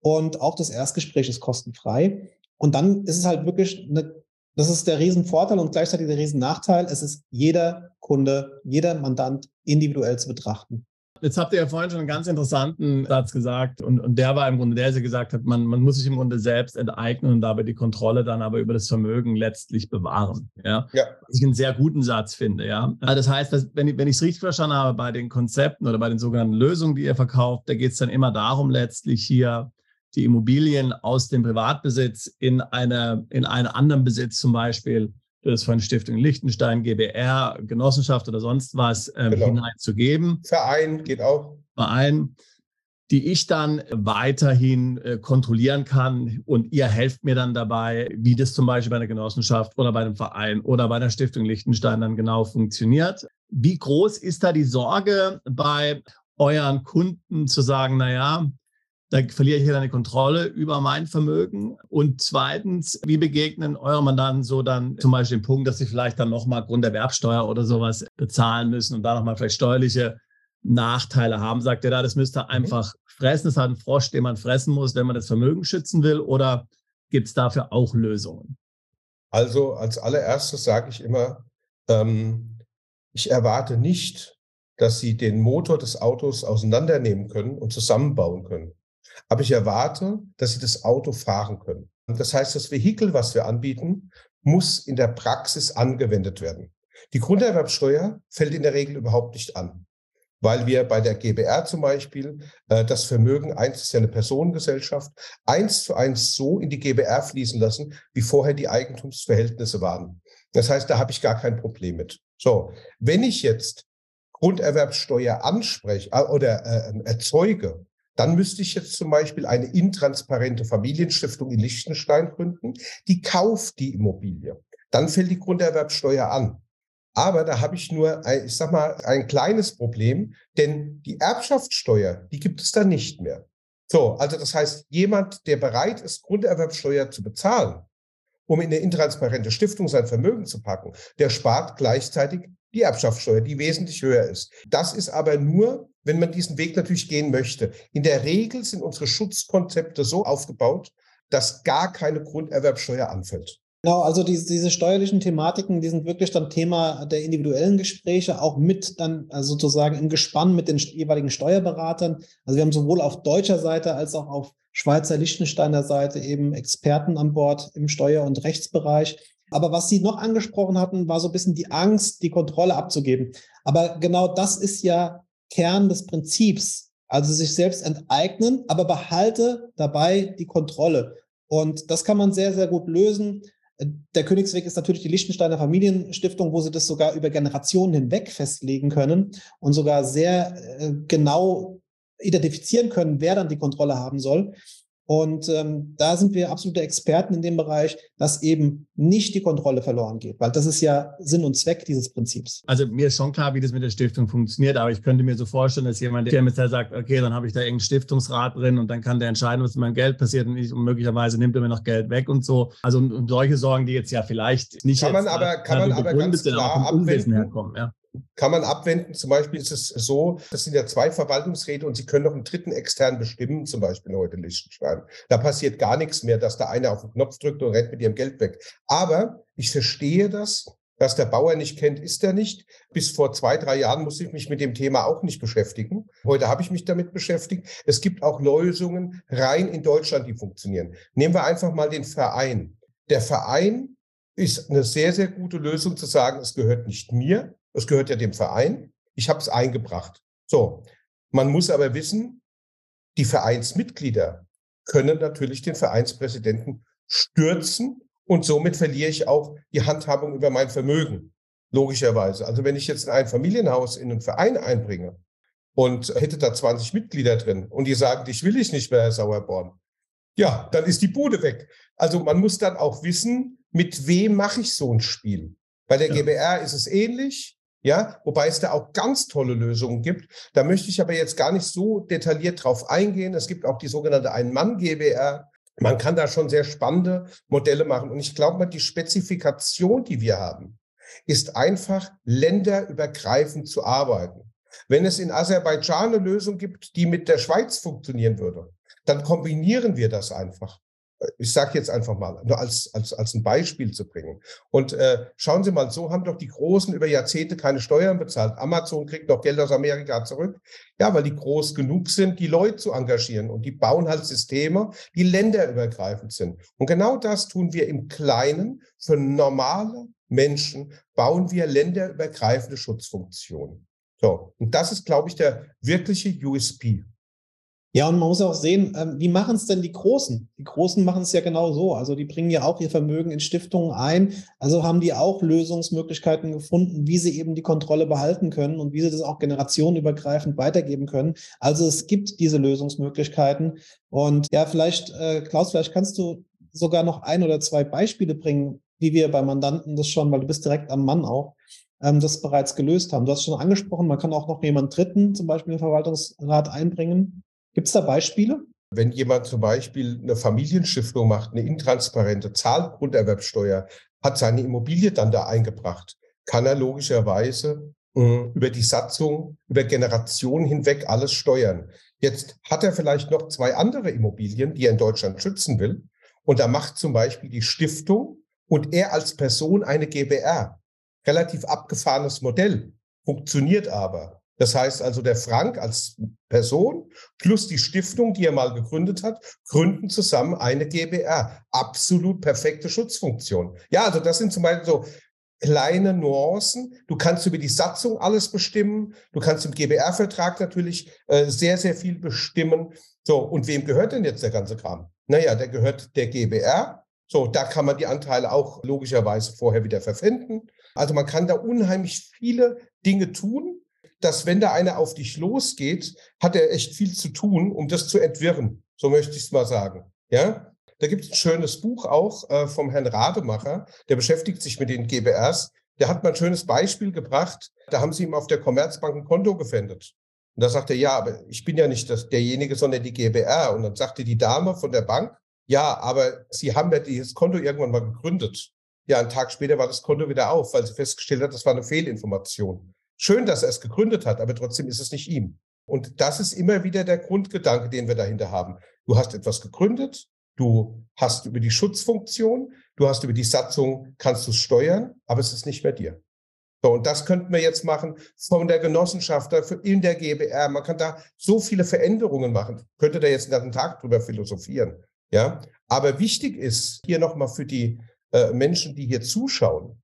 Und auch das Erstgespräch ist kostenfrei. Und dann ist es halt wirklich eine, das ist der Riesenvorteil und gleichzeitig der Riesennachteil. Es ist jeder Kunde, jeder Mandant individuell zu betrachten. Jetzt habt ihr ja vorhin schon einen ganz interessanten Satz gesagt und, und der war im Grunde der, der gesagt hat, man, man muss sich im Grunde selbst enteignen und dabei die Kontrolle dann aber über das Vermögen letztlich bewahren. Ja. ja. Was ich einen sehr guten Satz finde. Ja. Also das heißt, dass, wenn, ich, wenn ich es richtig verstanden habe, bei den Konzepten oder bei den sogenannten Lösungen, die ihr verkauft, da geht es dann immer darum, letztlich hier die Immobilien aus dem Privatbesitz in, eine, in einen anderen Besitz zum Beispiel das von Stiftung Liechtenstein, GBR, Genossenschaft oder sonst was ähm, genau. hineinzugeben. Verein geht auch. Verein. die ich dann weiterhin äh, kontrollieren kann und ihr helft mir dann dabei, wie das zum Beispiel bei einer Genossenschaft oder bei einem Verein oder bei der Stiftung Liechtenstein dann genau funktioniert. Wie groß ist da die Sorge bei euren Kunden zu sagen, na ja, da verliere ich hier eine Kontrolle über mein Vermögen. Und zweitens, wie begegnen eure Mandanten so dann zum Beispiel den Punkt, dass sie vielleicht dann nochmal Grunderwerbsteuer oder sowas bezahlen müssen und da nochmal vielleicht steuerliche Nachteile haben? Sagt ihr da, das müsst ihr mhm. einfach fressen? Das hat ein Frosch, den man fressen muss, wenn man das Vermögen schützen will? Oder gibt es dafür auch Lösungen? Also als allererstes sage ich immer, ähm, ich erwarte nicht, dass Sie den Motor des Autos auseinandernehmen können und zusammenbauen können. Aber ich erwarte, dass sie das Auto fahren können. Das heißt, das Vehikel, was wir anbieten, muss in der Praxis angewendet werden. Die Grunderwerbsteuer fällt in der Regel überhaupt nicht an, weil wir bei der GBR zum Beispiel äh, das Vermögen, eins ist ja eine Personengesellschaft, eins zu eins so in die GBR fließen lassen, wie vorher die Eigentumsverhältnisse waren. Das heißt, da habe ich gar kein Problem mit. So, wenn ich jetzt Grunderwerbsteuer anspreche äh, oder äh, erzeuge dann müsste ich jetzt zum Beispiel eine intransparente Familienstiftung in Liechtenstein gründen, die kauft die Immobilie. Dann fällt die Grunderwerbsteuer an. Aber da habe ich nur, ich sag mal, ein kleines Problem, denn die Erbschaftssteuer, die gibt es dann nicht mehr. So, also das heißt, jemand, der bereit ist, Grunderwerbsteuer zu bezahlen, um in eine intransparente Stiftung sein Vermögen zu packen, der spart gleichzeitig die Erbschaftssteuer, die wesentlich höher ist. Das ist aber nur, wenn man diesen Weg natürlich gehen möchte. In der Regel sind unsere Schutzkonzepte so aufgebaut, dass gar keine Grunderwerbsteuer anfällt. Genau, also diese, diese steuerlichen Thematiken, die sind wirklich dann Thema der individuellen Gespräche, auch mit dann also sozusagen im Gespann mit den jeweiligen Steuerberatern. Also wir haben sowohl auf deutscher Seite als auch auf Schweizer Liechtensteiner Seite eben Experten an Bord im Steuer- und Rechtsbereich. Aber was Sie noch angesprochen hatten, war so ein bisschen die Angst, die Kontrolle abzugeben. Aber genau das ist ja Kern des Prinzips. Also sich selbst enteignen, aber behalte dabei die Kontrolle. Und das kann man sehr, sehr gut lösen. Der Königsweg ist natürlich die Liechtensteiner Familienstiftung, wo sie das sogar über Generationen hinweg festlegen können und sogar sehr äh, genau identifizieren können, wer dann die Kontrolle haben soll. Und ähm, da sind wir absolute Experten in dem Bereich, dass eben nicht die Kontrolle verloren geht, weil das ist ja Sinn und Zweck dieses Prinzips. Also mir ist schon klar, wie das mit der Stiftung funktioniert, aber ich könnte mir so vorstellen, dass jemand, der mit der sagt, okay, dann habe ich da irgendeinen Stiftungsrat drin und dann kann der entscheiden, was mit meinem Geld passiert und, ich, und möglicherweise nimmt er mir noch Geld weg und so. Also und, solche Sorgen, die jetzt ja vielleicht nicht kann man aber, kann man aber ganz klar abwenden. herkommen. Ja kann man abwenden. Zum Beispiel ist es so, das sind ja zwei Verwaltungsräte und Sie können noch einen dritten extern bestimmen, zum Beispiel heute in Liechtenstein. Da passiert gar nichts mehr, dass da einer auf den Knopf drückt und rennt mit ihrem Geld weg. Aber ich verstehe das, dass der Bauer nicht kennt, ist er nicht. Bis vor zwei, drei Jahren musste ich mich mit dem Thema auch nicht beschäftigen. Heute habe ich mich damit beschäftigt. Es gibt auch Lösungen rein in Deutschland, die funktionieren. Nehmen wir einfach mal den Verein. Der Verein ist eine sehr, sehr gute Lösung zu sagen, es gehört nicht mir, es gehört ja dem Verein. Ich habe es eingebracht. So, man muss aber wissen, die Vereinsmitglieder können natürlich den Vereinspräsidenten stürzen und somit verliere ich auch die Handhabung über mein Vermögen. Logischerweise. Also wenn ich jetzt ein Familienhaus in einen Verein einbringe und hätte da 20 Mitglieder drin und die sagen, dich will ich nicht mehr, Herr Sauerborn, ja, dann ist die Bude weg. Also man muss dann auch wissen, mit wem mache ich so ein Spiel. Bei der ja. GBR ist es ähnlich. Ja, wobei es da auch ganz tolle Lösungen gibt. Da möchte ich aber jetzt gar nicht so detailliert drauf eingehen. Es gibt auch die sogenannte Ein-Mann-GBR. Man kann da schon sehr spannende Modelle machen. Und ich glaube mal, die Spezifikation, die wir haben, ist einfach länderübergreifend zu arbeiten. Wenn es in Aserbaidschan eine Lösung gibt, die mit der Schweiz funktionieren würde, dann kombinieren wir das einfach ich sage jetzt einfach mal, nur als, als, als ein Beispiel zu bringen. Und äh, schauen Sie mal, so haben doch die Großen über Jahrzehnte keine Steuern bezahlt. Amazon kriegt noch Geld aus Amerika zurück. Ja, weil die groß genug sind, die Leute zu engagieren. Und die bauen halt Systeme, die länderübergreifend sind. Und genau das tun wir im Kleinen. Für normale Menschen bauen wir länderübergreifende Schutzfunktionen. So, und das ist, glaube ich, der wirkliche USP. Ja, und man muss auch sehen, ähm, wie machen es denn die Großen? Die Großen machen es ja genau so. Also die bringen ja auch ihr Vermögen in Stiftungen ein. Also haben die auch Lösungsmöglichkeiten gefunden, wie sie eben die Kontrolle behalten können und wie sie das auch generationenübergreifend weitergeben können. Also es gibt diese Lösungsmöglichkeiten. Und ja, vielleicht, äh, Klaus, vielleicht kannst du sogar noch ein oder zwei Beispiele bringen, wie wir bei Mandanten das schon, weil du bist direkt am Mann auch, ähm, das bereits gelöst haben. Du hast schon angesprochen, man kann auch noch jemanden Dritten, zum Beispiel den Verwaltungsrat, einbringen. Gibt es da Beispiele? Wenn jemand zum Beispiel eine Familienstiftung macht, eine intransparente, zahlt Grunderwerbsteuer, hat seine Immobilie dann da eingebracht, kann er logischerweise äh, über die Satzung, über Generationen hinweg alles steuern. Jetzt hat er vielleicht noch zwei andere Immobilien, die er in Deutschland schützen will. Und da macht zum Beispiel die Stiftung und er als Person eine GBR. Relativ abgefahrenes Modell, funktioniert aber. Das heißt also, der Frank als Person plus die Stiftung, die er mal gegründet hat, gründen zusammen eine GBR. Absolut perfekte Schutzfunktion. Ja, also das sind zum Beispiel so kleine Nuancen. Du kannst über die Satzung alles bestimmen. Du kannst im GBR-Vertrag natürlich äh, sehr, sehr viel bestimmen. So, und wem gehört denn jetzt der ganze Kram? Naja, der gehört der GBR. So, da kann man die Anteile auch logischerweise vorher wieder verpfänden. Also man kann da unheimlich viele Dinge tun dass wenn da einer auf dich losgeht, hat er echt viel zu tun, um das zu entwirren. So möchte ich es mal sagen. Ja, da gibt es ein schönes Buch auch äh, vom Herrn Rademacher, der beschäftigt sich mit den GBRs. Der hat mal ein schönes Beispiel gebracht. Da haben sie ihm auf der Commerzbank ein Konto gefändet. Und da sagt er, ja, aber ich bin ja nicht das, derjenige, sondern die GBR. Und dann sagte die Dame von der Bank, ja, aber Sie haben ja dieses Konto irgendwann mal gegründet. Ja, einen Tag später war das Konto wieder auf, weil sie festgestellt hat, das war eine Fehlinformation. Schön, dass er es gegründet hat, aber trotzdem ist es nicht ihm. Und das ist immer wieder der Grundgedanke, den wir dahinter haben. Du hast etwas gegründet, du hast über die Schutzfunktion, du hast über die Satzung, kannst du es steuern, aber es ist nicht mehr dir. So, und das könnten wir jetzt machen von der Genossenschaft in der GBR. Man kann da so viele Veränderungen machen. Könnte da jetzt den ganzen Tag drüber philosophieren. Ja, aber wichtig ist hier nochmal für die äh, Menschen, die hier zuschauen,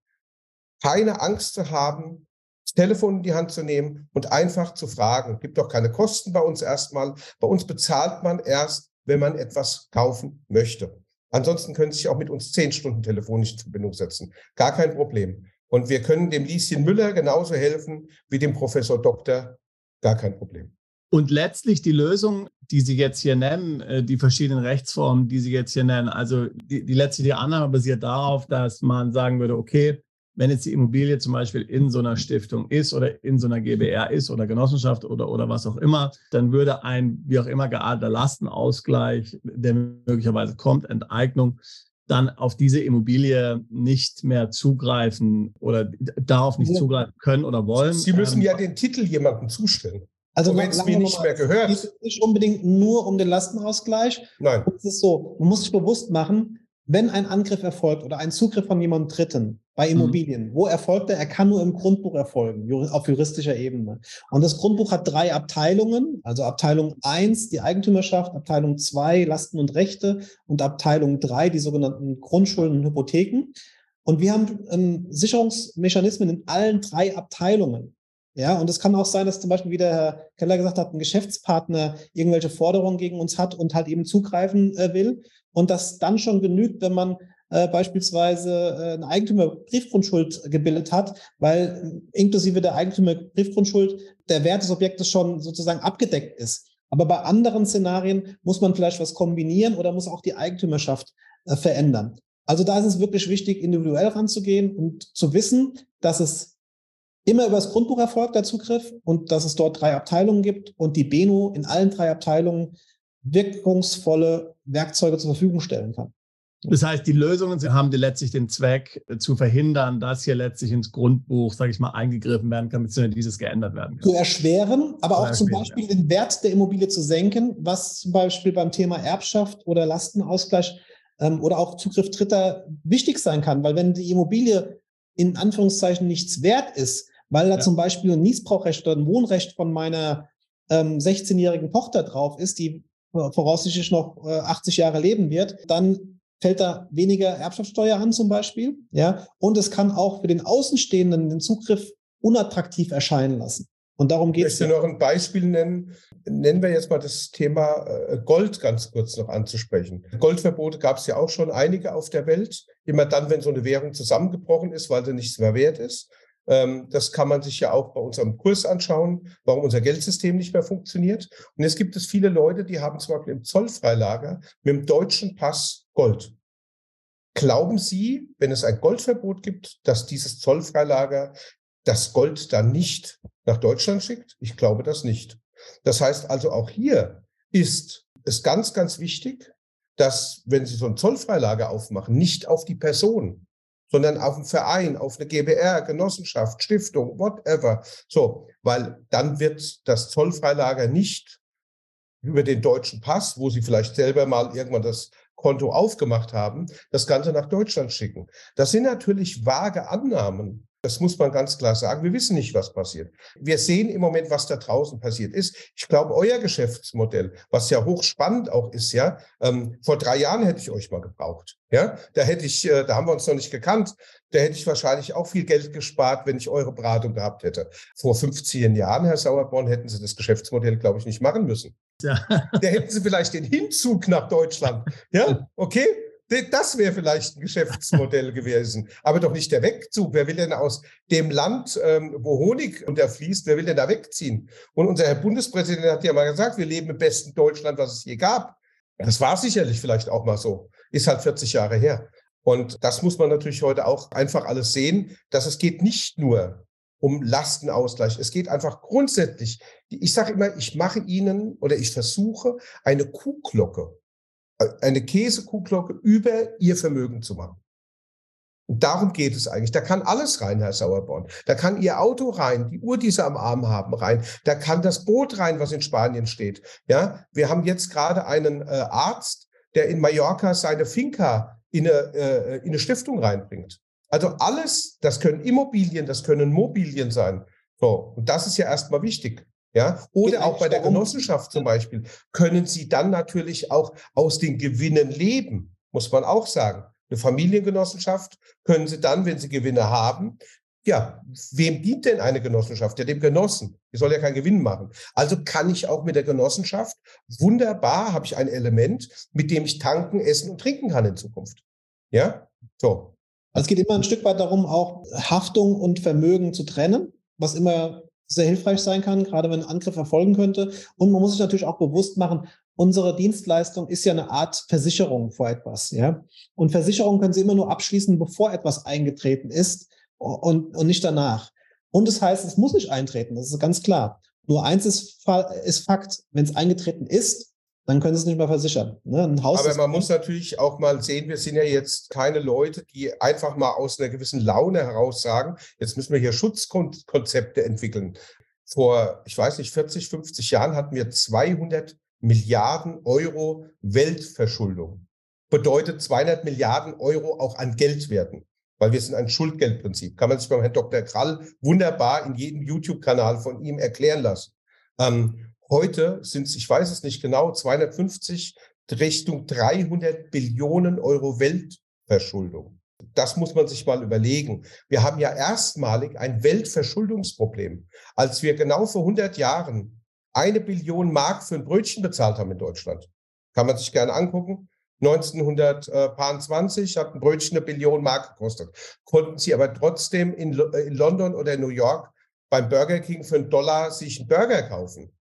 keine Angst zu haben, Telefon in die Hand zu nehmen und einfach zu fragen. Gibt doch keine Kosten bei uns erstmal. Bei uns bezahlt man erst, wenn man etwas kaufen möchte. Ansonsten können Sie sich auch mit uns zehn Stunden telefonisch in Verbindung setzen. Gar kein Problem. Und wir können dem Lieschen Müller genauso helfen wie dem Professor Doktor. Gar kein Problem. Und letztlich die Lösung, die Sie jetzt hier nennen, äh, die verschiedenen Rechtsformen, die Sie jetzt hier nennen, also die, die letztliche Annahme basiert darauf, dass man sagen würde, okay, wenn jetzt die Immobilie zum Beispiel in so einer Stiftung ist oder in so einer GBR ist oder Genossenschaft oder, oder was auch immer, dann würde ein wie auch immer gearteter Lastenausgleich, der möglicherweise kommt, Enteignung, dann auf diese Immobilie nicht mehr zugreifen oder darauf nicht zugreifen können oder wollen. Sie müssen ähm, ja den Titel jemandem zustellen. Also wenn es mir nicht mehr gehört. Es geht nicht unbedingt nur um den Lastenausgleich. Nein. Es ist so, man muss sich bewusst machen, wenn ein Angriff erfolgt oder ein Zugriff von jemandem Dritten bei mhm. Immobilien, mhm. wo erfolgt er? Er kann nur im Grundbuch erfolgen, auf juristischer Ebene. Und das Grundbuch hat drei Abteilungen, also Abteilung eins die Eigentümerschaft, Abteilung zwei Lasten und Rechte und Abteilung drei die sogenannten Grundschulden und Hypotheken. Und wir haben ähm, Sicherungsmechanismen in allen drei Abteilungen. Ja, und es kann auch sein, dass zum Beispiel, wie der Herr Keller gesagt hat, ein Geschäftspartner irgendwelche Forderungen gegen uns hat und halt eben zugreifen äh, will. Und das dann schon genügt, wenn man äh, beispielsweise äh, eine Eigentümerbriefgrundschuld gebildet hat, weil äh, inklusive der Eigentümerbriefgrundschuld der Wert des Objektes schon sozusagen abgedeckt ist. Aber bei anderen Szenarien muss man vielleicht was kombinieren oder muss auch die Eigentümerschaft äh, verändern. Also da ist es wirklich wichtig, individuell ranzugehen und zu wissen, dass es immer über das Grundbuch erfolgt, der Zugriff, und dass es dort drei Abteilungen gibt und die Beno in allen drei Abteilungen wirkungsvolle Werkzeuge zur Verfügung stellen kann. Das heißt, die Lösungen haben die letztlich den Zweck, äh, zu verhindern, dass hier letztlich ins Grundbuch, sage ich mal, eingegriffen werden kann, beziehungsweise dieses geändert werden kann. Zu erschweren, aber auch zum Beispiel den Wert der Immobilie zu senken, was zum Beispiel beim Thema Erbschaft oder Lastenausgleich ähm, oder auch Zugriff Dritter wichtig sein kann, weil wenn die Immobilie in Anführungszeichen nichts wert ist, weil da ja. zum Beispiel ein Niesbrauchrecht oder ein Wohnrecht von meiner ähm, 16-jährigen Tochter drauf ist, die voraussichtlich noch äh, 80 Jahre leben wird, dann fällt da weniger Erbschaftssteuer an zum Beispiel. Ja, und es kann auch für den Außenstehenden den Zugriff unattraktiv erscheinen lassen. Und darum geht es. Ich möchte noch ein Beispiel nennen. Nennen wir jetzt mal das Thema äh, Gold ganz kurz noch anzusprechen. Goldverbote gab es ja auch schon einige auf der Welt. Immer dann, wenn so eine Währung zusammengebrochen ist, weil sie nichts mehr wert ist. Ähm, das kann man sich ja auch bei unserem Kurs anschauen, warum unser Geldsystem nicht mehr funktioniert. Und jetzt gibt es viele Leute, die haben zum Beispiel im Zollfreilager mit dem deutschen Pass Gold. Glauben Sie, wenn es ein Goldverbot gibt, dass dieses Zollfreilager das Gold dann nicht nach Deutschland schickt? Ich glaube das nicht. Das heißt also auch hier ist es ganz, ganz wichtig, dass, wenn Sie so ein Zollfreilager aufmachen, nicht auf die Person, sondern auf einen Verein, auf eine GBR, Genossenschaft, Stiftung, whatever. So, weil dann wird das Zollfreilager nicht über den deutschen Pass, wo Sie vielleicht selber mal irgendwann das Konto aufgemacht haben, das Ganze nach Deutschland schicken. Das sind natürlich vage Annahmen. Das muss man ganz klar sagen. Wir wissen nicht, was passiert. Wir sehen im Moment, was da draußen passiert ist. Ich glaube, euer Geschäftsmodell, was ja hochspannend auch ist, ja, ähm, vor drei Jahren hätte ich euch mal gebraucht. Ja, da hätte ich, äh, da haben wir uns noch nicht gekannt. Da hätte ich wahrscheinlich auch viel Geld gespart, wenn ich eure Beratung gehabt hätte. Vor 15 Jahren, Herr Sauerborn, hätten Sie das Geschäftsmodell, glaube ich, nicht machen müssen. Ja. Da hätten Sie vielleicht den Hinzug nach Deutschland. Ja, [LAUGHS] okay. Das wäre vielleicht ein Geschäftsmodell [LAUGHS] gewesen, aber doch nicht der Wegzug. Wer will denn aus dem Land, ähm, wo Honig unterfließt, wer will denn da wegziehen? Und unser Herr Bundespräsident hat ja mal gesagt, wir leben im besten Deutschland, was es je gab. Das war sicherlich vielleicht auch mal so. Ist halt 40 Jahre her. Und das muss man natürlich heute auch einfach alles sehen, dass es geht nicht nur um Lastenausgleich. Es geht einfach grundsätzlich. Ich sage immer, ich mache Ihnen oder ich versuche eine Kuhglocke eine Käsekuhglocke über ihr Vermögen zu machen. Und darum geht es eigentlich. Da kann alles rein, Herr Sauerborn. Da kann Ihr Auto rein, die Uhr, die Sie am Arm haben, rein. Da kann das Boot rein, was in Spanien steht. Ja, wir haben jetzt gerade einen äh, Arzt, der in Mallorca seine Finca in eine, äh, in eine Stiftung reinbringt. Also alles, das können Immobilien, das können Mobilien sein. So, und das ist ja erstmal wichtig. Ja, oder auch bei der Genossenschaft zum Beispiel können Sie dann natürlich auch aus den Gewinnen leben, muss man auch sagen. Eine Familiengenossenschaft können Sie dann, wenn Sie Gewinne haben, ja, wem dient denn eine Genossenschaft? Ja, dem Genossen. Die soll ja keinen Gewinn machen. Also kann ich auch mit der Genossenschaft wunderbar, habe ich ein Element, mit dem ich tanken, essen und trinken kann in Zukunft. Ja, so. Also es geht immer ein Stück weit darum, auch Haftung und Vermögen zu trennen, was immer sehr hilfreich sein kann, gerade wenn ein Angriff erfolgen könnte. Und man muss sich natürlich auch bewusst machen, unsere Dienstleistung ist ja eine Art Versicherung vor etwas, ja. Und Versicherungen können Sie immer nur abschließen, bevor etwas eingetreten ist und, und nicht danach. Und das heißt, es muss nicht eintreten, das ist ganz klar. Nur eins ist, ist Fakt, wenn es eingetreten ist, dann können sie es nicht mehr versichern. Ne? Aber man muss natürlich auch mal sehen, wir sind ja jetzt keine Leute, die einfach mal aus einer gewissen Laune heraus sagen, jetzt müssen wir hier Schutzkonzepte entwickeln. Vor, ich weiß nicht, 40, 50 Jahren hatten wir 200 Milliarden Euro Weltverschuldung. Bedeutet 200 Milliarden Euro auch an Geldwerten, weil wir sind ein Schuldgeldprinzip. Kann man sich beim Herrn Dr. Krall wunderbar in jedem YouTube-Kanal von ihm erklären lassen. Ähm, Heute sind es, ich weiß es nicht genau, 250 Richtung 300 Billionen Euro Weltverschuldung. Das muss man sich mal überlegen. Wir haben ja erstmalig ein Weltverschuldungsproblem. Als wir genau vor 100 Jahren eine Billion Mark für ein Brötchen bezahlt haben in Deutschland, kann man sich gerne angucken. 1920 hat ein Brötchen eine Billion Mark gekostet. Konnten sie aber trotzdem in, in London oder New York beim Burger King für einen Dollar sich einen Burger kaufen.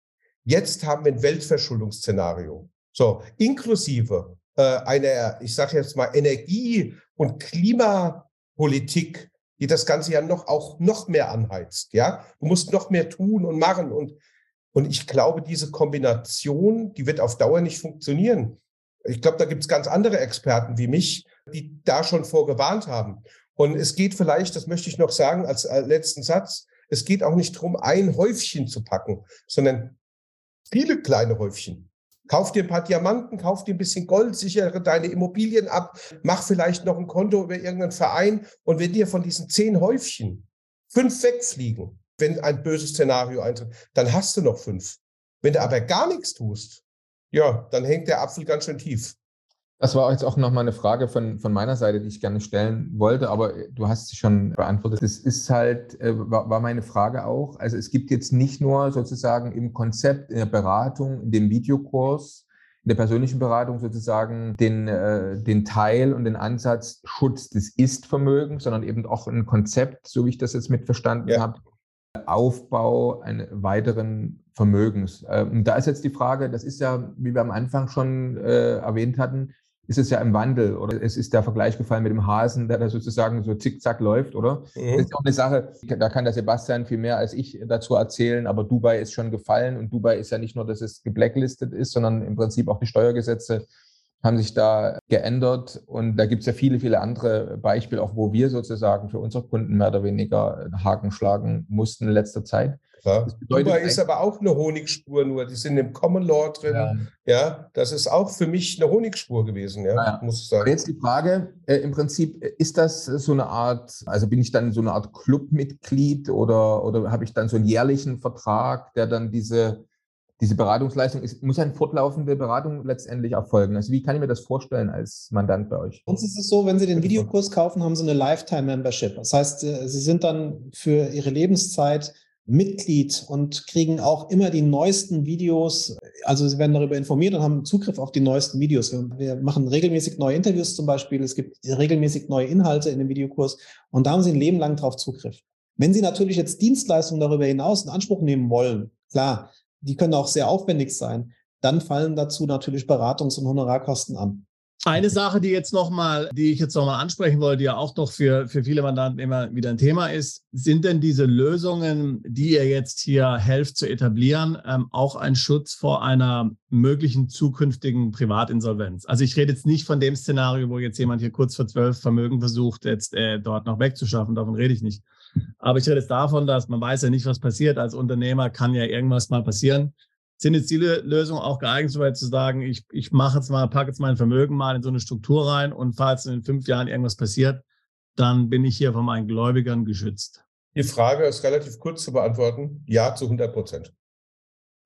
Jetzt haben wir ein Weltverschuldungsszenario. So, inklusive äh, einer, ich sage jetzt mal, Energie- und Klimapolitik, die das Ganze ja noch auch noch mehr anheizt. Ja, du musst noch mehr tun und machen und und ich glaube, diese Kombination, die wird auf Dauer nicht funktionieren. Ich glaube, da gibt es ganz andere Experten wie mich, die da schon vorgewarnt haben. Und es geht vielleicht, das möchte ich noch sagen als äh, letzten Satz, es geht auch nicht darum, ein Häufchen zu packen, sondern viele kleine Häufchen. Kauf dir ein paar Diamanten, kauf dir ein bisschen Gold, sichere deine Immobilien ab, mach vielleicht noch ein Konto über irgendeinen Verein und wenn dir von diesen zehn Häufchen fünf wegfliegen, wenn ein böses Szenario eintritt, dann hast du noch fünf. Wenn du aber gar nichts tust, ja, dann hängt der Apfel ganz schön tief. Das war jetzt auch nochmal eine Frage von, von meiner Seite, die ich gerne stellen wollte, aber du hast sie schon beantwortet. Das ist halt, äh, war, war meine Frage auch. Also es gibt jetzt nicht nur sozusagen im Konzept, in der Beratung, in dem Videokurs, in der persönlichen Beratung sozusagen den, äh, den Teil und den Ansatz Schutz des Ist-Vermögens, sondern eben auch ein Konzept, so wie ich das jetzt mitverstanden ja. habe, Aufbau eines weiteren Vermögens. Äh, und da ist jetzt die Frage, das ist ja, wie wir am Anfang schon äh, erwähnt hatten, ist es ja im Wandel oder es ist der Vergleich gefallen mit dem Hasen, der da sozusagen so zickzack läuft, oder? Mhm. Das ist auch eine Sache, da kann der Sebastian viel mehr als ich dazu erzählen, aber Dubai ist schon gefallen und Dubai ist ja nicht nur, dass es geblacklistet ist, sondern im Prinzip auch die Steuergesetze haben sich da geändert und da gibt es ja viele, viele andere Beispiele, auch wo wir sozusagen für unsere Kunden mehr oder weniger Haken schlagen mussten in letzter Zeit. Ja. Dubai ist aber auch eine Honigspur, nur die sind im Common Law drin. Ja. ja. das ist auch für mich eine Honigspur gewesen, ja, ja. muss ich sagen. Jetzt die Frage, äh, im Prinzip, ist das so eine Art, also bin ich dann so eine Art Clubmitglied oder, oder habe ich dann so einen jährlichen Vertrag, der dann diese, diese Beratungsleistung ist, muss eine fortlaufende Beratung letztendlich erfolgen. Also wie kann ich mir das vorstellen als Mandant bei euch? Uns ist es so, wenn Sie den Videokurs kaufen, haben Sie eine Lifetime-Membership. Das heißt, äh, Sie sind dann für Ihre Lebenszeit Mitglied und kriegen auch immer die neuesten Videos. Also sie werden darüber informiert und haben Zugriff auf die neuesten Videos. Wir machen regelmäßig neue Interviews zum Beispiel. Es gibt regelmäßig neue Inhalte in dem Videokurs und da haben sie ein Leben lang drauf Zugriff. Wenn Sie natürlich jetzt Dienstleistungen darüber hinaus in Anspruch nehmen wollen, klar, die können auch sehr aufwendig sein, dann fallen dazu natürlich Beratungs- und Honorarkosten an. Eine Sache, die jetzt nochmal, die ich jetzt nochmal ansprechen wollte, die ja auch noch für, für viele Mandanten immer wieder ein Thema ist, sind denn diese Lösungen, die ihr jetzt hier helft zu etablieren, ähm, auch ein Schutz vor einer möglichen zukünftigen Privatinsolvenz? Also ich rede jetzt nicht von dem Szenario, wo jetzt jemand hier kurz vor zwölf Vermögen versucht, jetzt äh, dort noch wegzuschaffen, davon rede ich nicht. Aber ich rede jetzt davon, dass man weiß ja nicht, was passiert. Als Unternehmer kann ja irgendwas mal passieren sind jetzt diese Lösungen auch geeignet, soweit zu sagen, ich, ich mache jetzt mal, packe jetzt mein Vermögen mal in so eine Struktur rein und falls in fünf Jahren irgendwas passiert, dann bin ich hier von meinen Gläubigern geschützt? Die Frage ist relativ kurz zu beantworten. Ja, zu 100 Prozent.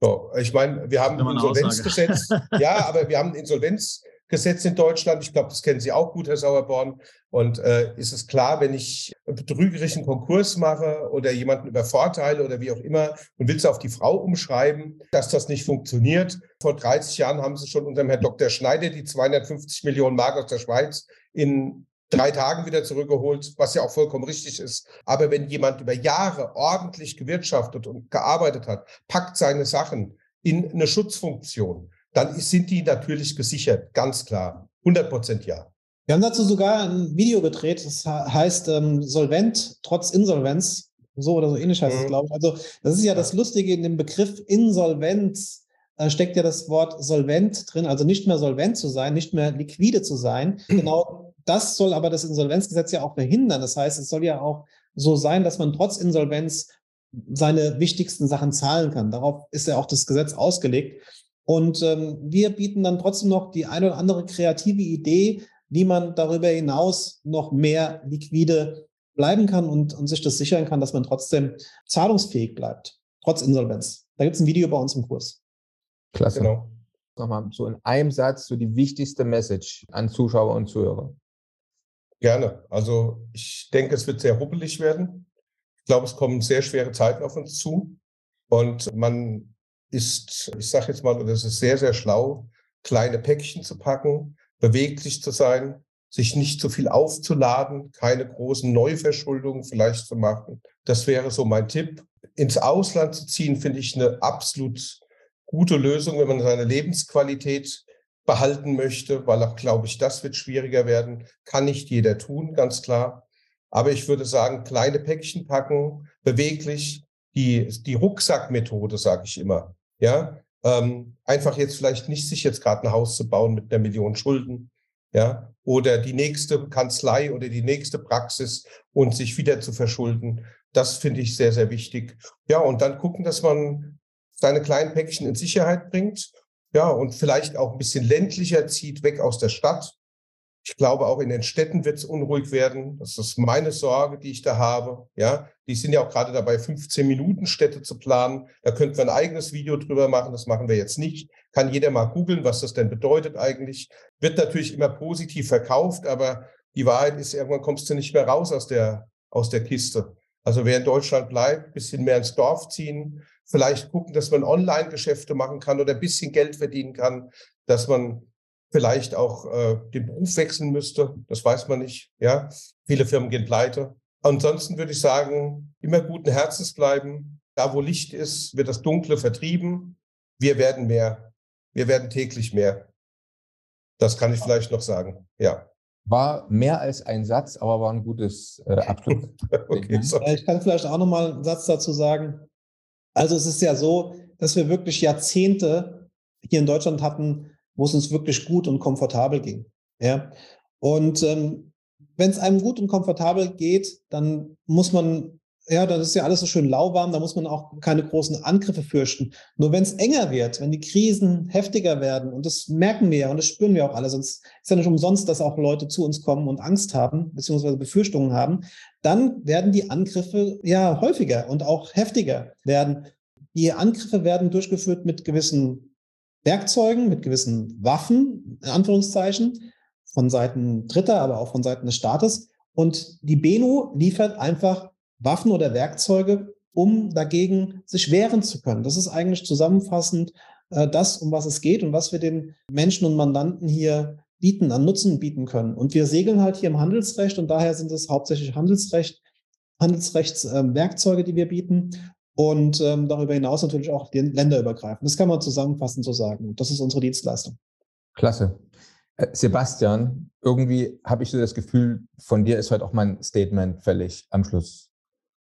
So, ich meine, wir haben ein Insolvenzgesetz. [LAUGHS] ja, aber wir haben ein Insolvenz, Gesetz in Deutschland. Ich glaube, das kennen Sie auch gut, Herr Sauerborn. Und äh, ist es klar, wenn ich einen betrügerischen Konkurs mache oder jemanden übervorteile oder wie auch immer und will es auf die Frau umschreiben, dass das nicht funktioniert. Vor 30 Jahren haben Sie schon unter dem Herrn Dr. Schneider die 250 Millionen Mark aus der Schweiz in drei Tagen wieder zurückgeholt, was ja auch vollkommen richtig ist. Aber wenn jemand über Jahre ordentlich gewirtschaftet und gearbeitet hat, packt seine Sachen in eine Schutzfunktion, dann sind die natürlich gesichert, ganz klar. 100 Prozent ja. Wir haben dazu sogar ein Video gedreht, das heißt ähm, Solvent trotz Insolvenz. So oder so ähnlich heißt mhm. es, glaube ich. Also, das ist ja das Lustige in dem Begriff Insolvenz. Da steckt ja das Wort solvent drin, also nicht mehr solvent zu sein, nicht mehr liquide zu sein. [CLEARS THROAT] Genau das soll aber das Insolvenzgesetz ja auch verhindern. Das heißt, es soll ja auch so sein, dass man trotz Insolvenz seine wichtigsten Sachen zahlen kann. Darauf ist ja auch das Gesetz ausgelegt. Und ähm, wir bieten dann trotzdem noch die eine oder andere kreative Idee, wie man darüber hinaus noch mehr liquide bleiben kann und, und sich das sichern kann, dass man trotzdem zahlungsfähig bleibt, trotz Insolvenz. Da gibt es ein Video bei uns im Kurs. Klasse. Genau. Nochmal so in einem Satz so die wichtigste Message an Zuschauer und Zuhörer. Gerne. Also ich denke, es wird sehr ruppelig werden. Ich glaube, es kommen sehr schwere Zeiten auf uns zu. Und man ist, ich sage jetzt mal, es ist sehr, sehr schlau, kleine Päckchen zu packen, beweglich zu sein, sich nicht zu viel aufzuladen, keine großen Neuverschuldungen vielleicht zu machen. Das wäre so mein Tipp. Ins Ausland zu ziehen, finde ich eine absolut gute Lösung, wenn man seine Lebensqualität behalten möchte, weil auch, glaube ich, das wird schwieriger werden. Kann nicht jeder tun, ganz klar. Aber ich würde sagen, kleine Päckchen packen, beweglich, die, die Rucksackmethode, sage ich immer. Ja, ähm, einfach jetzt vielleicht nicht sich jetzt gerade ein Haus zu bauen mit einer Million Schulden, ja, oder die nächste Kanzlei oder die nächste Praxis und sich wieder zu verschulden. Das finde ich sehr, sehr wichtig. Ja, und dann gucken, dass man seine kleinen Päckchen in Sicherheit bringt. Ja, und vielleicht auch ein bisschen ländlicher zieht, weg aus der Stadt. Ich glaube, auch in den Städten wird es unruhig werden. Das ist meine Sorge, die ich da habe. Ja, die sind ja auch gerade dabei, 15 Minuten Städte zu planen. Da könnten wir ein eigenes Video drüber machen. Das machen wir jetzt nicht. Kann jeder mal googeln, was das denn bedeutet eigentlich. Wird natürlich immer positiv verkauft, aber die Wahrheit ist, irgendwann kommst du nicht mehr raus aus der, aus der Kiste. Also wer in Deutschland bleibt, bisschen mehr ins Dorf ziehen, vielleicht gucken, dass man Online-Geschäfte machen kann oder ein bisschen Geld verdienen kann, dass man vielleicht auch äh, den Beruf wechseln müsste. Das weiß man nicht. Ja, viele Firmen gehen pleite. Ansonsten würde ich sagen, immer guten Herzens bleiben. Da, wo Licht ist, wird das Dunkle vertrieben. Wir werden mehr. Wir werden täglich mehr. Das kann ich vielleicht noch sagen. Ja. War mehr als ein Satz, aber war ein gutes äh, [LAUGHS] Abschluss. okay, ich kann vielleicht auch noch mal einen Satz dazu sagen. Also es ist ja so, dass wir wirklich Jahrzehnte hier in Deutschland hatten, wo es uns wirklich gut und komfortabel ging. Ja. Und ähm, wenn es einem gut und komfortabel geht, dann muss man, ja, dann ist ja alles so schön lauwarm, da muss man auch keine großen Angriffe fürchten. Nur wenn es enger wird, wenn die Krisen heftiger werden, und das merken wir ja und das spüren wir auch alle, sonst ist ja nicht umsonst, dass auch Leute zu uns kommen und Angst haben, beziehungsweise Befürchtungen haben, dann werden die Angriffe ja häufiger und auch heftiger werden. Die Angriffe werden durchgeführt mit gewissen Werkzeugen, mit gewissen Waffen, in Anführungszeichen, von Seiten Dritter, aber auch von Seiten des Staates. Und die Beno liefert einfach Waffen oder Werkzeuge, um dagegen sich wehren zu können. Das ist eigentlich zusammenfassend äh, das, um was es geht und was wir den Menschen und Mandanten hier bieten, an Nutzen bieten können. Und wir segeln halt hier im Handelsrecht und daher sind es hauptsächlich Handelsrecht, Handelsrechtswerkzeuge, äh, die wir bieten und ähm, darüber hinaus natürlich auch länderübergreifend. Das kann man zusammenfassend so sagen. Das ist unsere Dienstleistung. Klasse. Äh, Sebastian, irgendwie habe ich so das Gefühl, von dir ist heute auch mein Statement fällig am Schluss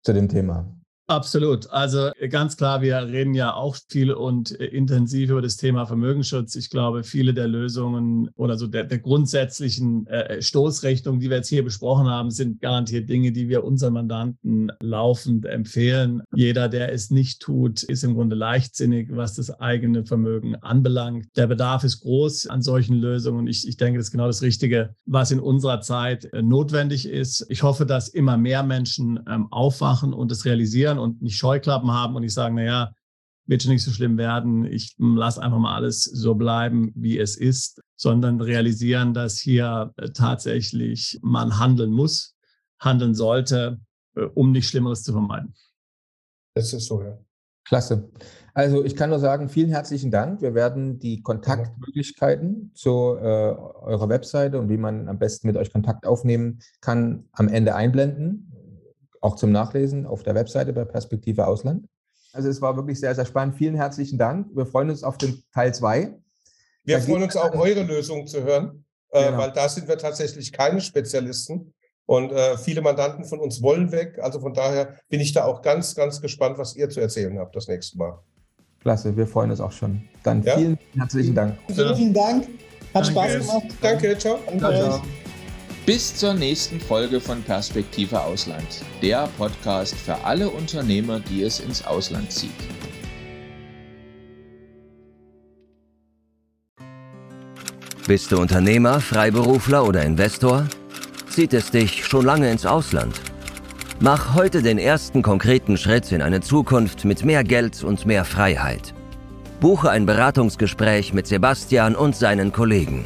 zu dem Thema. Absolut. Also ganz klar, wir reden ja auch viel und äh, intensiv über das Thema Vermögensschutz. Ich glaube, viele der Lösungen oder so der, der grundsätzlichen äh, Stoßrichtungen, die wir jetzt hier besprochen haben, sind garantiert Dinge, die wir unseren Mandanten laufend empfehlen. Jeder, der es nicht tut, ist im Grunde leichtsinnig, was das eigene Vermögen anbelangt. Der Bedarf ist groß an solchen Lösungen. Ich, ich denke, das ist genau das Richtige, was in unserer Zeit äh, notwendig ist. Ich hoffe, dass immer mehr Menschen ähm, aufwachen und es realisieren und nicht Scheuklappen haben und nicht sagen, naja, wird schon nicht so schlimm werden, ich lasse einfach mal alles so bleiben, wie es ist, sondern realisieren, dass hier äh, tatsächlich man handeln muss, handeln sollte, äh, um nicht Schlimmeres zu vermeiden. Das ist so, ja. Klasse. Also ich kann nur sagen, vielen herzlichen Dank. Wir werden die Kontaktmöglichkeiten zu äh, eurer Webseite und wie man am besten mit euch Kontakt aufnehmen kann, am Ende einblenden auch zum Nachlesen auf der Webseite bei Perspektive Ausland. Also es war wirklich sehr, sehr spannend. Vielen herzlichen Dank. Wir freuen uns auf den Teil 2. Wir da freuen uns auch, eure Lösungen zu hören, äh, genau. weil da sind wir tatsächlich keine Spezialisten. Und äh, viele Mandanten von uns wollen weg. Also von daher bin ich da auch ganz, ganz gespannt, was ihr zu erzählen habt das nächste Mal. Klasse, wir freuen uns auch schon. Dann ja? vielen herzlichen Dank. Vielen, vielen Dank. Hat Danke. Spaß gemacht. Danke, ciao. Danke. ciao, ciao. Bis zur nächsten Folge von Perspektive Ausland, der Podcast für alle Unternehmer, die es ins Ausland zieht. Bist du Unternehmer, Freiberufler oder Investor? Zieht es dich schon lange ins Ausland? Mach heute den ersten konkreten Schritt in eine Zukunft mit mehr Geld und mehr Freiheit. Buche ein Beratungsgespräch mit Sebastian und seinen Kollegen.